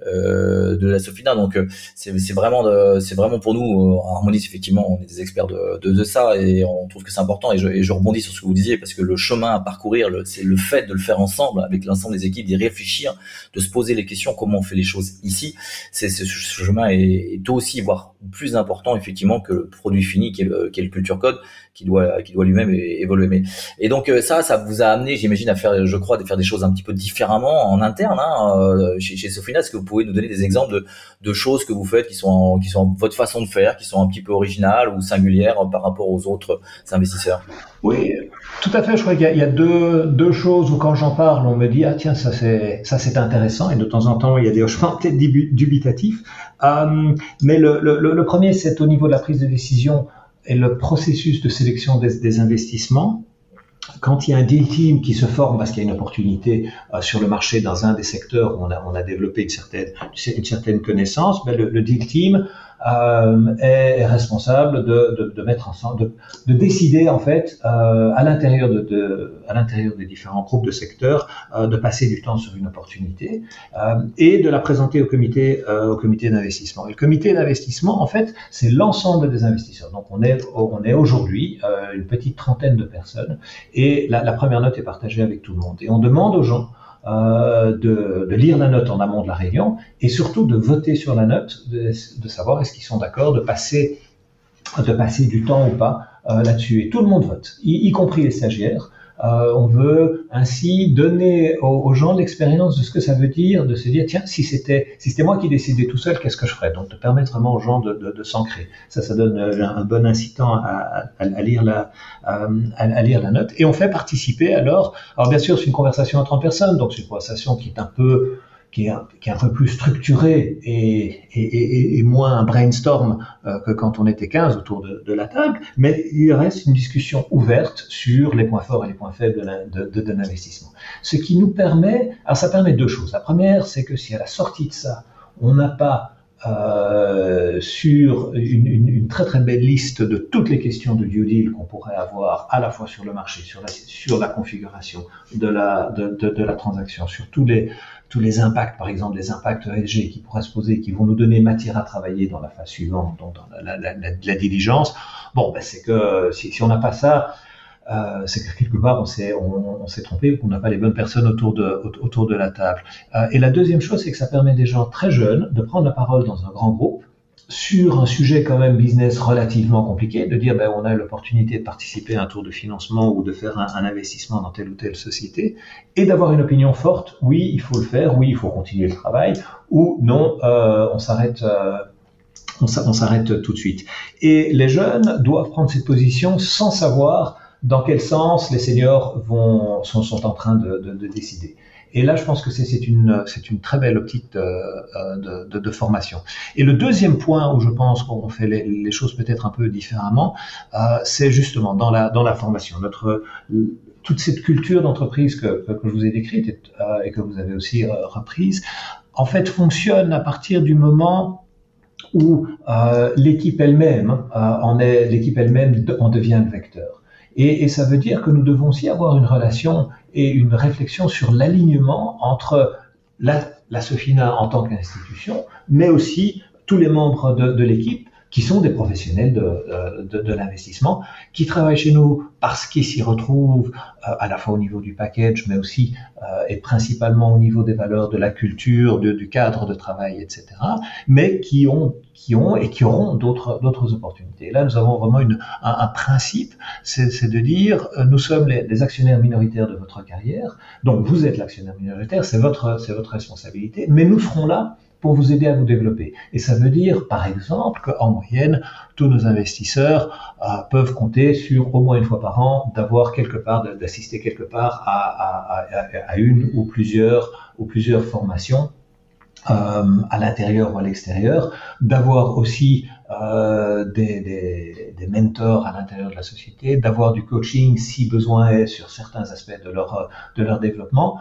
de la Sofina. Donc c'est vraiment c'est vraiment pour nous Harmonis effectivement on est des experts de, de, ça et on trouve que c'est important et je, et je, rebondis sur ce que vous disiez parce que le chemin à parcourir c'est le fait de le faire ensemble avec l'ensemble des équipes d'y réfléchir de se poser les questions comment on fait les choses ici c'est ce chemin est, est aussi voire plus important effectivement que le produit fini qui est le, qui le culture code qui doit qui doit lui-même évoluer. Mais et donc euh, ça ça vous a amené j'imagine à faire je crois de faire des choses un petit peu différemment en interne hein, euh, chez, chez Sofina est-ce que vous pouvez nous donner des exemples de, de choses que vous faites qui sont qui sont votre façon de faire qui sont un petit peu originales ou singulières par rapport aux autres investisseurs? Oui tout à fait. Je crois qu'il y, y, a deux deux choses où quand j'en parle on me dit ah tiens ça c'est ça c'est intéressant. Et de temps en temps il y a des hochements peut-être dubitatifs euh, mais le, premier c'est au niveau de la prise de décision et le processus de sélection des, investissements, quand il y a un deal team qui se forme parce qu'il y a une opportunité euh, sur le marché dans un des secteurs où on a, développé une certaine, connaissance, ben le, deal team euh, est responsable de, de, de, mettre ensemble, de, de décider en fait euh, à l'intérieur de, de, à l'intérieur des différents groupes de secteurs euh, de passer du temps sur une opportunité euh, et de la présenter au comité euh, au comité d'investissement. Et le comité d'investissement en fait c'est l'ensemble des investisseurs. Donc on est on est aujourd'hui une petite trentaine de personnes et la, la première note est partagée avec tout le monde et on demande aux gens euh, de, lire la note en amont de la réunion et surtout de voter sur la note, de, savoir est-ce qu'ils sont d'accord de passer, de passer du temps ou pas euh, là-dessus. Et tout le monde vote, y compris les stagiaires. Euh, on veut ainsi donner aux, gens l'expérience de ce que ça veut dire, de se dire tiens si c'était si c'était moi qui décidais tout seul, qu'est-ce que je ferais? Donc de permettre vraiment aux gens de, de, de s'ancrer. Ça, ça donne euh, un, bon incitant à, à, à lire la à, à, lire la note. Et on fait participer alors. Alors bien sûr c'est une conversation à 30 personnes, donc c'est une conversation qui est un peu qui est, un, un peu plus structuré et, et, et, moins un brainstorm euh, que quand on était 15 autour de, la table, mais il reste une discussion ouverte sur les points forts et les points faibles de, l'investissement. Ce qui nous permet, alors ça permet deux choses. La première, c'est que si à la sortie de ça, on n'a pas euh, sur une, une, très très belle liste de toutes les questions de due deal qu'on pourrait avoir à la fois sur le marché, sur la, sur la configuration de la, de, de la transaction, sur tous les, tous les impacts, par exemple les impacts ESG qui pourraient se poser, qui vont nous donner matière à travailler dans la phase suivante, donc dans la, la, la, la diligence. Bon, ben c'est que si, si on n'a pas ça, euh, c'est que quelque part on s'est on, trompé ou qu'on n'a pas les bonnes personnes autour de autour de la table. Euh, et la deuxième chose, c'est que ça permet des gens très jeunes de prendre la parole dans un grand groupe sur un sujet quand même business relativement compliqué, de dire ben, on a l'opportunité de participer à un tour de financement ou de faire un, investissement dans telle ou telle société, et d'avoir une opinion forte, oui, il faut le faire, oui, il faut continuer le travail, ou non, euh, on s'arrête. Euh, on s'arrête tout de suite. Et les jeunes doivent prendre cette position sans savoir dans quel sens les seniors sont, en train de décider. Et là, je pense que c'est une, une très belle optique de, euh, de, de, de, formation. Et le deuxième point où je pense qu'on fait les, les choses peut-être un peu différemment, euh, c'est justement dans la, dans la formation. Notre, toute cette culture d'entreprise que, que, je vous ai décrite et, euh, et que vous avez aussi euh, reprise, en fait, fonctionne à partir du moment où euh, l'équipe elle-même euh, en est l'équipe elle-même en devient le vecteur. Et, et, ça veut dire que nous devons aussi avoir une relation et une réflexion sur l'alignement entre la, la, Sofina en tant qu'institution, mais aussi tous les membres de, de l'équipe qui sont des professionnels de, euh, de, de l'investissement, qui travaillent chez nous parce qu'ils s'y retrouvent euh, à la fois au niveau du package, mais aussi euh, et principalement au niveau des valeurs de la culture, de, du cadre de travail, etc., mais qui ont, qui ont et qui auront d'autres, d'autres opportunités. Là, nous avons vraiment une, un, principe, c'est, de dire, nous sommes les, les, actionnaires minoritaires de votre carrière, donc vous êtes l'actionnaire minoritaire, c'est votre, c'est votre responsabilité, mais nous serons là pour vous aider à vous développer. Et ça veut dire, par exemple, qu'en moyenne, tous nos investisseurs euh, peuvent compter sur au moins une fois par an d'avoir quelque part, d'assister quelque part à, une ou plusieurs ou plusieurs formations euh, à l'intérieur ou à l'extérieur, d'avoir aussi euh, des, des, des, mentors à l'intérieur de la société, d'avoir du coaching si besoin est sur certains aspects de leur de leur développement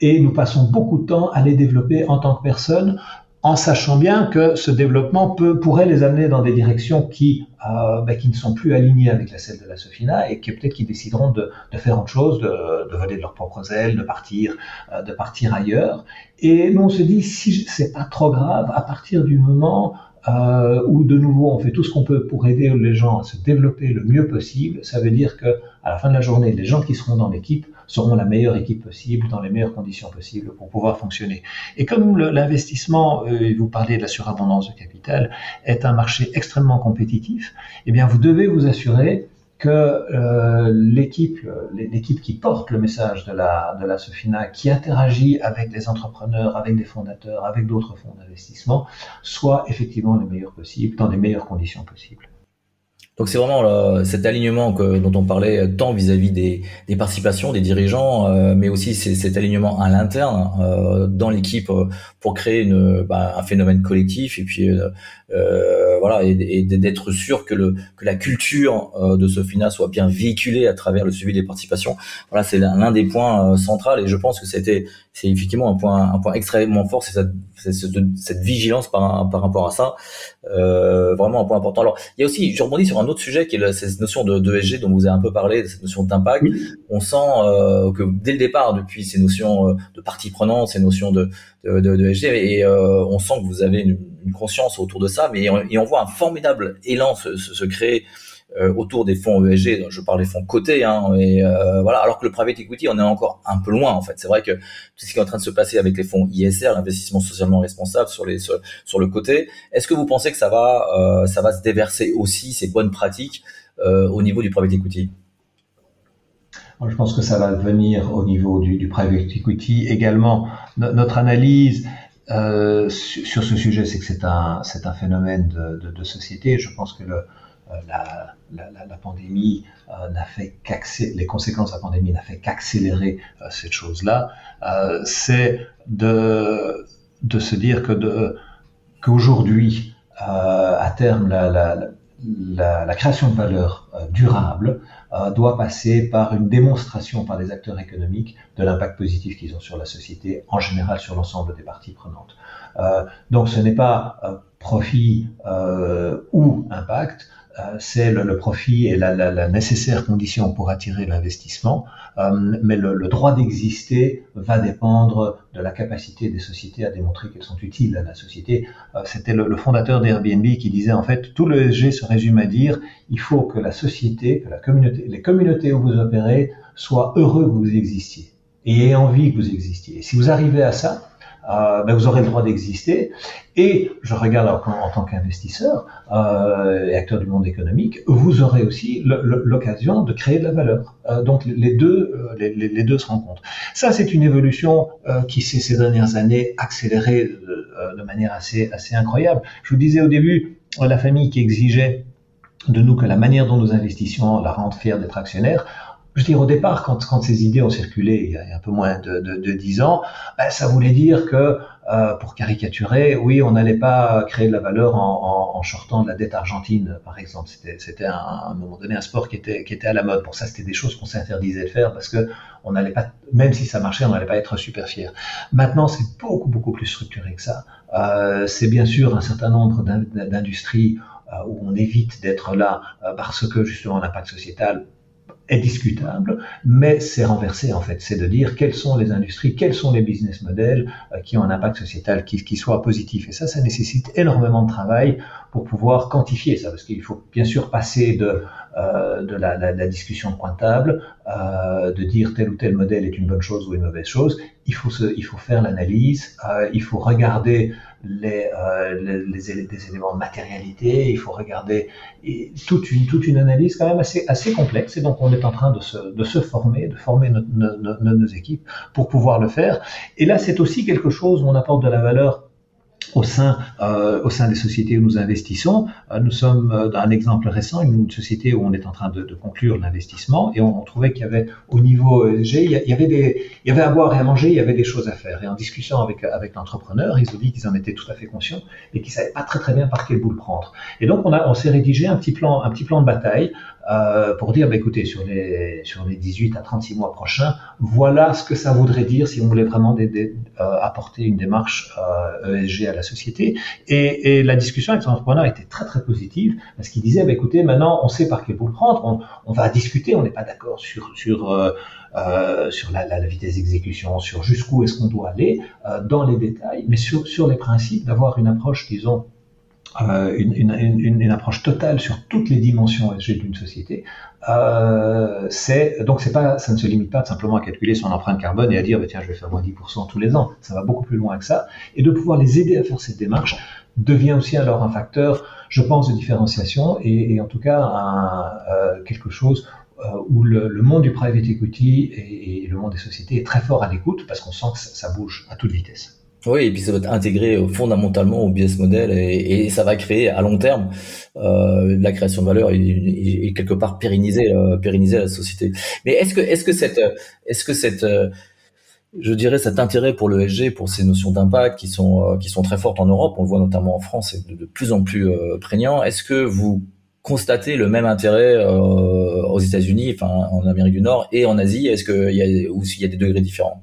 et nous passons beaucoup de temps à les développer en tant que personnes en sachant bien que ce développement peut, pourrait les amener dans des directions qui, euh, ben, qui ne sont plus alignées avec la celle de la Sofina et qui peut-être qu'ils décideront de, de, faire autre chose, de, de, voler de leurs propres ailes, de partir, euh, de partir ailleurs. Et nous on se dit si c'est pas trop grave à partir du moment euh, où de nouveau on fait tout ce qu'on peut pour aider les gens à se développer le mieux possible, ça veut dire que à la fin de la journée, les gens qui seront dans l'équipe seront la meilleure équipe possible, dans les meilleures conditions possibles pour pouvoir fonctionner. Et comme l'investissement, euh, vous parlez de la surabondance de capital, est un marché extrêmement compétitif, eh bien vous devez vous assurer que euh, l'équipe, l'équipe qui porte le message de la, de la Sofina, qui interagit avec les entrepreneurs, avec des fondateurs, avec d'autres fonds d'investissement, soit effectivement les meilleurs possibles, dans les meilleures conditions possibles. Donc c'est vraiment là, cet alignement que, dont on parlait tant vis-à-vis des, des, participations des dirigeants, euh, mais aussi cet alignement à l'interne euh, dans l'équipe euh, pour créer une, bah, un phénomène collectif et puis euh, voilà et, et d'être sûr que le que la culture de Sofina soit bien véhiculée à travers le suivi des participations. Voilà, c'est l'un des points centraux et je pense que c'était c'est effectivement un point un point extrêmement fort, c'est cette, cette, vigilance par par rapport à ça, vraiment un point important. Alors il y a aussi, je rebondis sur un autre sujet qui est cette notion de, de SG dont vous avez un peu parlé, cette notion d'impact. On sent euh, que dès le départ, depuis ces notions euh, de partie prenante, ces notions de, de, de, SG, et euh, on sent que vous avez une, conscience autour de ça, mais on, et on voit un formidable élan se, se créer euh, autour des fonds ESG, je parle des fonds cotés, hein, et euh, voilà. Alors que le private equity, on est encore un peu loin en fait. C'est vrai que tout ce qui est en train de se passer avec les fonds ISR, l'investissement socialement responsable sur les sur, le côté, est-ce que vous pensez que ça va euh, ça va se déverser aussi ces bonnes pratiques au niveau du private equity? Je pense que ça va venir au niveau du, private equity également. notre analyse euh, sur, ce sujet, c'est que c'est un, un phénomène de, de, société. Je pense que le, euh, la, la, pandémie euh, n'a fait les conséquences de la pandémie n'a fait qu'accélérer euh, cette chose-là, c'est de, se dire que qu'aujourd'hui, à terme, la, création de valeur durable doit passer par une démonstration par les acteurs économiques de l'impact positif qu'ils ont sur la société, en général sur l'ensemble des parties prenantes. Euh, donc ce n'est pas profit ou impact, euh, c'est le, profit et la, la, nécessaire condition pour attirer l'investissement, euh, mais le, droit d'exister va dépendre de la capacité des sociétés à démontrer qu'elles sont utiles à la société. Euh, c'était le, fondateur d'Airbnb qui disait en fait tout le G se résume à dire il faut que la société, que la communauté, les communautés où vous opérez soient heureux que vous existiez et aient envie que vous existiez. Si vous arrivez à ça, euh, vous aurez le droit d'exister. Et je regarde en, tant qu'investisseur euh, et acteur du monde économique, vous aurez aussi l'occasion de créer de la valeur. Euh, donc les deux, les, deux se rencontrent. Ça, c'est une évolution qui s'est ces dernières années accélérée de, de, manière assez, assez incroyable. Je vous disais au début, la famille qui exigeait de nous que la manière dont nous investissions la rende fière d'être actionnaire, je veux dire, au départ, quand, ces idées ont circulé il y a, un peu moins de, de, de 10 ans, ben, ça voulait dire que, euh, pour caricaturer, oui, on n'allait pas créer de la valeur en, shortant de la dette argentine, par exemple. C'était à un moment donné un sport qui était, qui était à la mode. Pour ça, c'était des choses qu'on s'interdisait de faire parce que on n'allait pas, même si ça marchait, on n'allait pas être super fier. Maintenant, c'est beaucoup, beaucoup plus structuré que ça. Euh, c'est bien sûr un certain nombre d'industries euh, où on évite d'être là parce que justement l'impact sociétal est discutable, mais c'est renversé en fait. C'est de dire quelles sont les industries, quels sont les business models euh, qui ont un impact sociétal qui, qui soit positif. Et ça, ça nécessite énormément de travail pour pouvoir quantifier ça, parce qu'il faut bien sûr passer de, euh, de la, discussion comptable, euh, de dire tel ou tel modèle est une bonne chose ou une mauvaise chose. Il faut, il faut faire l'analyse, il faut regarder les, euh, les, les, les, éléments de matérialité, il faut regarder et toute, une, toute une analyse quand même assez, assez complexe. Et donc on est en train de se, de se former, de former nos, nos, nos équipes pour pouvoir le faire. Et là, c'est aussi quelque chose où on apporte de la valeur au sein, euh, au sein des sociétés où nous investissons. Euh, nous sommes euh, dans un exemple récent, une société où on est en train de, de conclure l'investissement et on, on trouvait qu'il y avait au niveau ESG, il y avait des, il y avait à boire et à manger, il y avait des choses à faire. Et en discussion avec, avec l'entrepreneur, ils ont dit qu'ils en étaient tout à fait conscients et qu'ils savaient pas très très bien par quel bout le prendre. Et donc on a, on s'est rédigé un petit plan, un petit plan de bataille euh, pour dire, bah, écoutez, sur les, sur les 18 à 36 mois prochains, voilà ce que ça voudrait dire si on voulait vraiment euh, apporter une démarche ESG euh, e à la société. Et, et la discussion avec son entrepreneur était très très positive parce qu'il disait, bah, écoutez, maintenant on sait par quel bout le prendre, on, on va discuter, on n'est pas d'accord sur, sur euh, sur la, la, vitesse d'exécution, sur jusqu'où est-ce qu'on doit aller, euh, dans les détails, mais sur, sur les principes, d'avoir une approche, disons, euh, une, une, une, une, approche totale sur toutes les dimensions ESG d'une société. Euh, donc c'est pas, ça ne se limite pas simplement à calculer son empreinte carbone et à dire bah, tiens je vais faire moins 10% tous les ans. Ça va beaucoup plus loin que ça. Et de pouvoir les aider à faire cette démarche devient aussi alors un facteur, je pense, de différenciation et, et en tout cas un, euh, quelque chose euh, où le, le, monde du private equity et, le monde des sociétés est très fort à l'écoute parce qu'on sent que ça, bouge à toute vitesse. Oui, et puis ça va être intégré euh, fondamentalement au business model et, ça va créer à long terme euh, la création de valeur et, quelque part pérenniser euh, pérenniser la société. Mais est-ce que est-ce que cette est-ce que cette je dirais cet intérêt pour le SG, pour ces notions d'impact qui sont qui sont très fortes en Europe, on le voit notamment en France et de, plus en plus prégnant. Est-ce que vous constater le même intérêt euh, aux États-Unis, enfin en Amérique du Nord et en Asie? Est-ce qu'il y a ou s'il y a des degrés différents?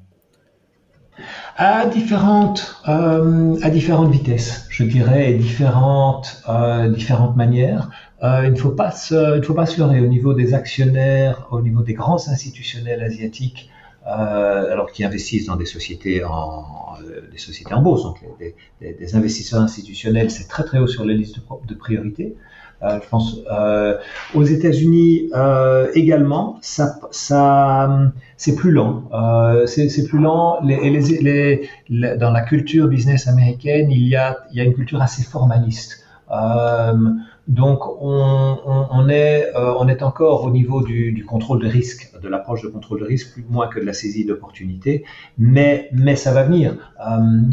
À différentes, euh, à différentes vitesses, je dirais, et différentes, euh, différentes manières. Euh, il ne faut pas se, il ne faut pas se leurrer au niveau des actionnaires, au niveau des grands institutionnels asiatiques, euh, alors qui investissent dans des sociétés en, euh, des sociétés en bourse, donc des, des, des investisseurs institutionnels, c'est très très haut sur la liste de, de priorités. Euh, je pense euh, aux États-Unis euh, également, ça, ça c'est plus lent. c'est plus lent. Les, les, les, dans la culture business américaine, il y a, il y a une culture assez formaliste. Donc on, on, on est, on est encore au niveau du, du contrôle de risque, de l'approche de contrôle de risque, plus moins que de la saisie d'opportunité, mais, mais ça va venir.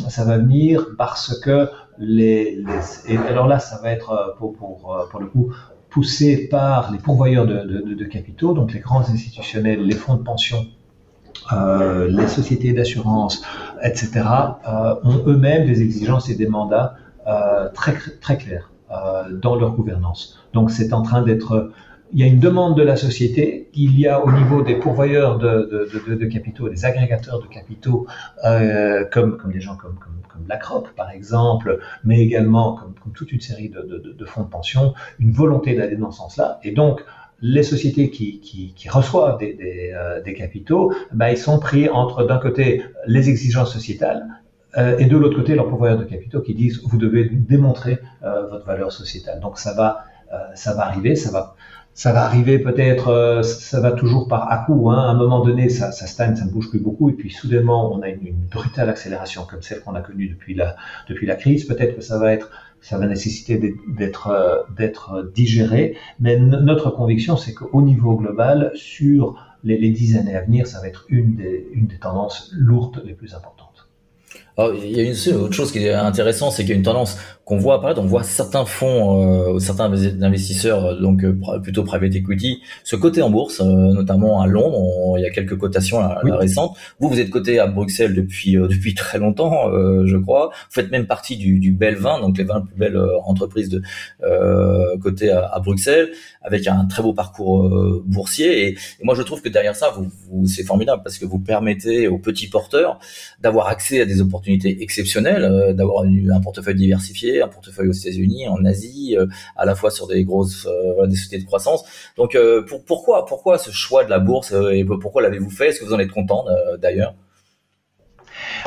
ça va venir parce que les, et alors là, ça va être euh, pour, pour, euh, pour le coup poussé par les pourvoyeurs de, de, de, capitaux, donc les grands institutionnels, les fonds de pension, euh, les sociétés d'assurance, etc., euh, ont eux-mêmes des exigences et des mandats euh, très, très clairs euh, dans leur gouvernance. Donc c'est en train d'être il y a une demande de la société, il y a au niveau des pourvoyeurs de, capitaux, des agrégateurs de capitaux, euh, comme, comme des gens comme, comme, comme par exemple, mais également comme, comme toute une série de, fonds de pension, une volonté d'aller dans ce sens-là. Et donc, les sociétés qui, qui, reçoivent des, des, euh, capitaux, bah, ils sont pris entre d'un côté les exigences sociétales euh, et de l'autre côté leurs pourvoyeurs de capitaux qui disent vous devez démontrer euh, votre valeur sociétale. Donc ça va, euh, ça va arriver, ça va ça va arriver peut-être, euh, ça va toujours par à coup. Hein. À un moment donné, ça, ça stagne, ça ne bouge plus beaucoup, et puis soudainement, on a une, une brutale accélération comme celle qu'on a connue depuis la depuis la crise. Peut-être que ça va être, ça va nécessiter d'être euh, d'être digéré. Mais notre conviction, c'est qu'au niveau global, sur les dix années à venir, ça va être une des une des tendances lourdes les plus importantes. Alors, il y a une autre chose qui est intéressante, c'est qu'il y a une tendance qu'on voit apparaître. On voit certains fonds, euh, certains investisseurs, euh, donc euh, plutôt private equity, se coter en bourse, euh, notamment à Londres. il y a quelques cotations là, récentes. Vous, vous êtes coté à Bruxelles depuis <laughs> depuis très longtemps, je crois. Vous faites même partie du, du Bel 20, donc les 20 plus belles entreprises de cotées à, à, Bruxelles, avec un très beau parcours boursier. Et, et, moi, je trouve que derrière ça, vous, vous c'est formidable parce que vous permettez aux petits porteurs d'avoir accès à des opportunités opportunité exceptionnelle euh, d'avoir un portefeuille diversifié, un portefeuille aux États-Unis, en Asie, euh, à la fois sur des grosses euh, sociétés de croissance. Donc pour, pourquoi pourquoi ce choix de la bourse et pourquoi l'avez-vous fait? Est-ce que vous en êtes content d'ailleurs?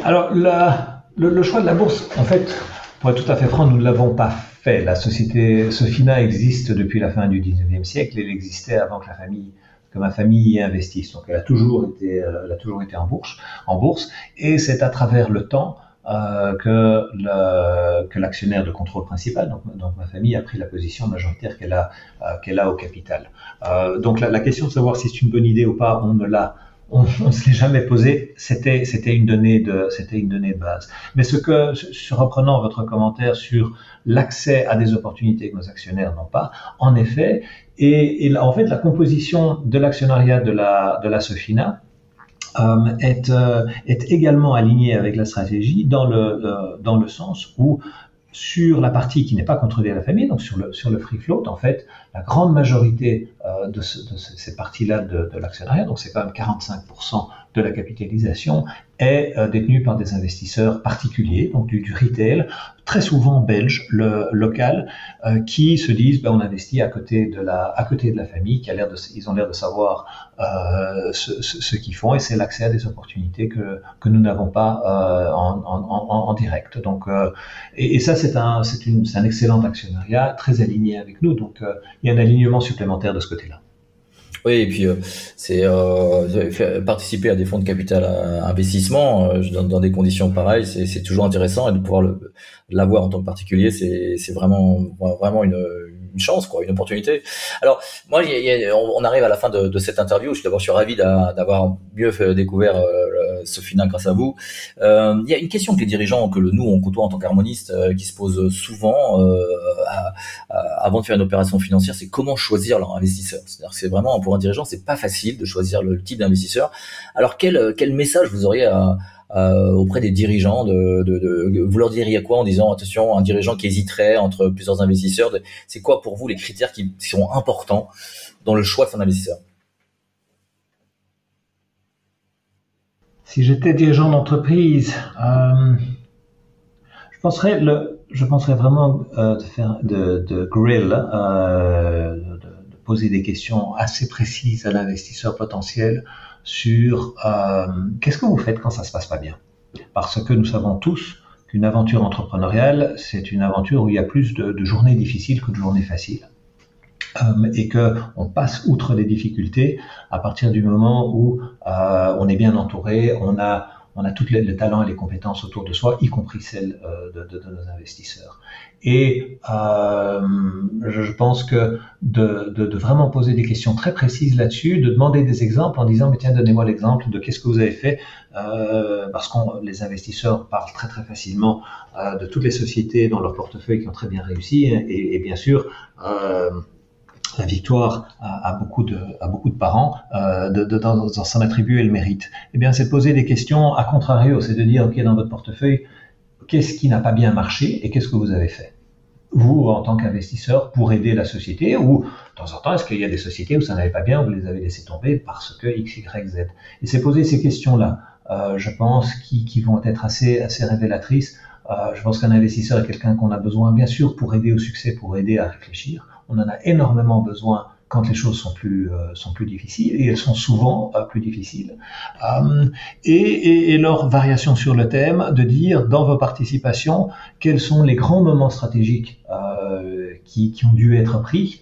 Alors le, le, choix de la bourse, en fait, pour être tout à fait franc, nous ne l'avons pas fait. La société Sofina existe depuis la fin du 19e siècle. Elle existait avant que la famille que ma famille y investisse. Donc elle a toujours été, euh, elle a toujours été en bourse, en bourse, et c'est à travers le temps euh, que, que l'actionnaire de contrôle principal, donc, ma famille, a pris la position majoritaire qu'elle a, euh, a au capital. Donc la, la, question de savoir si c'est une bonne idée ou pas, on ne l'a on ne se l'est jamais posé. C'était, c'était une donnée de, c'était une donnée de base. Mais ce que, reprenant votre commentaire sur l'accès à des opportunités que nos actionnaires n'ont pas, en effet, et, et, en fait, la composition de l'actionnariat de la, de la Sofina euh, est, euh, est également alignée avec la stratégie dans le, dans le sens où sur la partie qui n'est pas contrôlée à la famille, donc sur le, sur le free float, en fait, la grande majorité euh, de, ce, de, ces parties-là de, de l'actionnariat, donc c'est quand même 45% de la capitalisation, est euh, détenue par des investisseurs particuliers, donc du, du retail, très souvent belges, le, local, euh, qui se disent ben, on investit à côté de la, à côté de la famille, qui a l'air de, ils ont l'air de savoir euh, ce, ce, ce qu'ils font, et c'est l'accès à des opportunités que, que nous n'avons pas euh, en, en, en, direct. Donc, euh, et, et, ça c'est un, c'est une, c'est un excellent actionnariat, très aligné avec nous. Donc, euh, il y a un alignement supplémentaire de ce côté-là. Oui, et puis euh, c'est euh, participer à des fonds de capital à investissement euh, dans, dans, des conditions pareilles, c'est toujours intéressant et de pouvoir l'avoir en tant que particulier, c'est vraiment vraiment une, une chance, quoi, une opportunité. Alors, moi, y y on, arrive à la fin de, de cette interview. Je, d'abord, je suis ravi d'avoir mieux fait, découvert euh, Sophina grâce à vous. Euh, il y a une question que les dirigeants, que le, nous, on côtoie en tant qu'harmoniste, euh, qui se pose souvent euh, à, avant de faire une opération financière, c'est comment choisir leur investisseur. C'est-à-dire que c'est vraiment, pour un dirigeant, c'est pas facile de choisir le, le type d'investisseur. Alors, quel, quel message vous auriez à euh, auprès des dirigeants de, de, de, vous leur diriez quoi en disant attention un dirigeant qui hésiterait entre plusieurs investisseurs c'est quoi pour vous les critères qui sont importants dans le choix de son investisseur? Si j'étais dirigeant d'entreprise euh, je penserais vraiment euh, de grill de poser des questions assez précises à l'investisseur potentiel sur euh, qu'est-ce que vous faites quand ça se passe pas bien? Parce que nous savons tous qu'une aventure entrepreneuriale, c'est une aventure où il y a plus de, journées difficiles que de journées faciles. Euh, et que on passe outre les difficultés à partir du moment où euh, on est bien entouré, on a on a tous les, talents et les compétences autour de soi, y compris celles euh, de, nos investisseurs. Et euh, je, pense que de, vraiment poser des questions très précises là-dessus, de demander des exemples en disant mais tiens donnez-moi l'exemple de qu'est-ce que vous avez fait, euh, parce que les investisseurs parlent très très facilement euh, de toutes les sociétés dans leur portefeuille qui ont très bien réussi et, et bien sûr euh, la victoire à, beaucoup de parents euh, de, de, s'en attribuer le mérite. Eh bien, c'est de poser des questions à contrario, c'est de dire ok dans votre portefeuille qu'est-ce qui n'a pas bien marché et qu'est-ce que vous avez fait? Vous en tant qu'investisseur pour aider la société ou de temps en temps est-ce qu'il y a des sociétés où ça n'allait pas bien vous les avez laissé tomber parce que x y z? Et c'est poser ces questions là euh, je pense qui, qui vont être assez assez révélatrices. Euh, je pense qu'un investisseur est quelqu'un qu'on a besoin bien sûr pour aider au succès pour aider à réfléchir on en a énormément besoin quand les choses sont plus euh, sont plus difficiles et elles sont souvent euh, plus difficiles. Euh, et, et, et, leur variation sur le thème de dire dans vos participations quels sont les grands moments stratégiques euh, qui, qui, ont dû être pris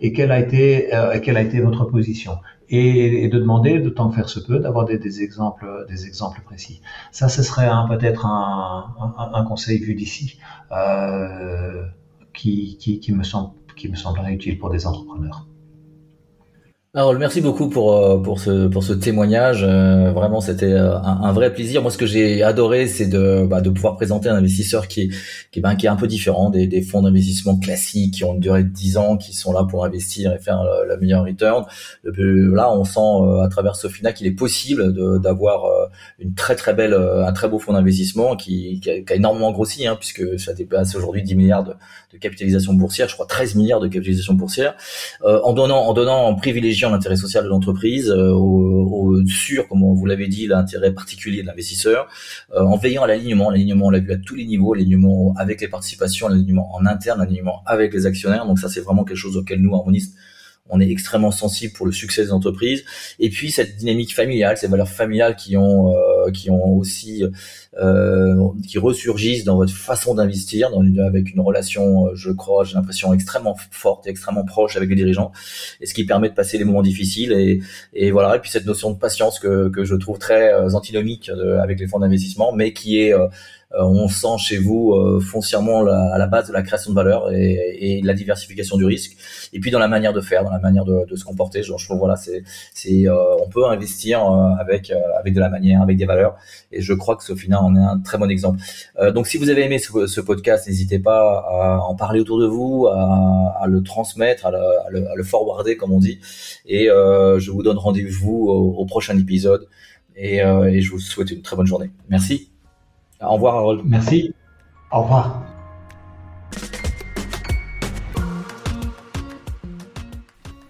et quelle a été quelle a été votre position. Et, et, de demander de tant que faire se peut d'avoir des, des, exemples des exemples précis. Ça ce serait peut-être un, un, un, conseil vu d'ici qui, qui, qui me semble qui me semblerait utile pour des entrepreneurs. Alors, merci beaucoup pour euh, pour ce pour ce témoignage. Euh, vraiment, c'était euh, un, un, vrai plaisir. Moi, ce que j'ai adoré, c'est de bah, de pouvoir présenter un investisseur qui qui ben, qui est un peu différent des, des fonds d'investissement classiques qui ont une durée de 10 ans, qui sont là pour investir et faire la, meilleure return. Là, on sent à travers Sofina qu'il est possible d'avoir une très très belle un très beau fonds d'investissement qui, qui, qui, a, énormément grossi, hein, puisque ça dépasse aujourd'hui 10 milliards de, de, capitalisation boursière. Je crois 13 milliards de capitalisation boursière en donnant en donnant en privilégiant l'intérêt social de l'entreprise, euh, au, au, sur, comme vous l'avez dit, l'intérêt particulier de l'investisseur, euh, en veillant à l'alignement. L'alignement, on l'a vu à tous les niveaux, l'alignement avec les participations, l'alignement en interne, l'alignement avec les actionnaires. Donc ça, c'est vraiment quelque chose auquel nous, harmonistes, on est extrêmement sensible pour le succès des entreprises. Et puis cette dynamique familiale, ces valeurs familiales qui ont euh, qui ont aussi euh, qui ressurgissent dans votre façon d'investir, avec une relation, euh, je crois, j'ai l'impression extrêmement forte et extrêmement proche avec les dirigeants, et ce qui permet de passer les moments difficiles. Et, et voilà. Et puis cette notion de patience que que je trouve très euh, antinomique avec les fonds d'investissement, mais qui est on sent chez vous euh, foncièrement la, à la base de la création de valeur et, et, la diversification du risque. Et puis dans la manière de faire, dans la manière de, de se comporter, je, je trouve voilà, c'est, c'est, euh, on peut investir avec avec de la manière, avec des valeurs. Et je crois que Sofina en est un très bon exemple. donc si vous avez aimé ce, ce podcast, n'hésitez pas à en parler autour de vous, à, à le transmettre, à le, à, le, à le, forwarder comme on dit. Et je vous donne rendez-vous au, au prochain épisode. Et, et je vous souhaite une très bonne journée. Merci. Au revoir, Harold. Merci. Au revoir.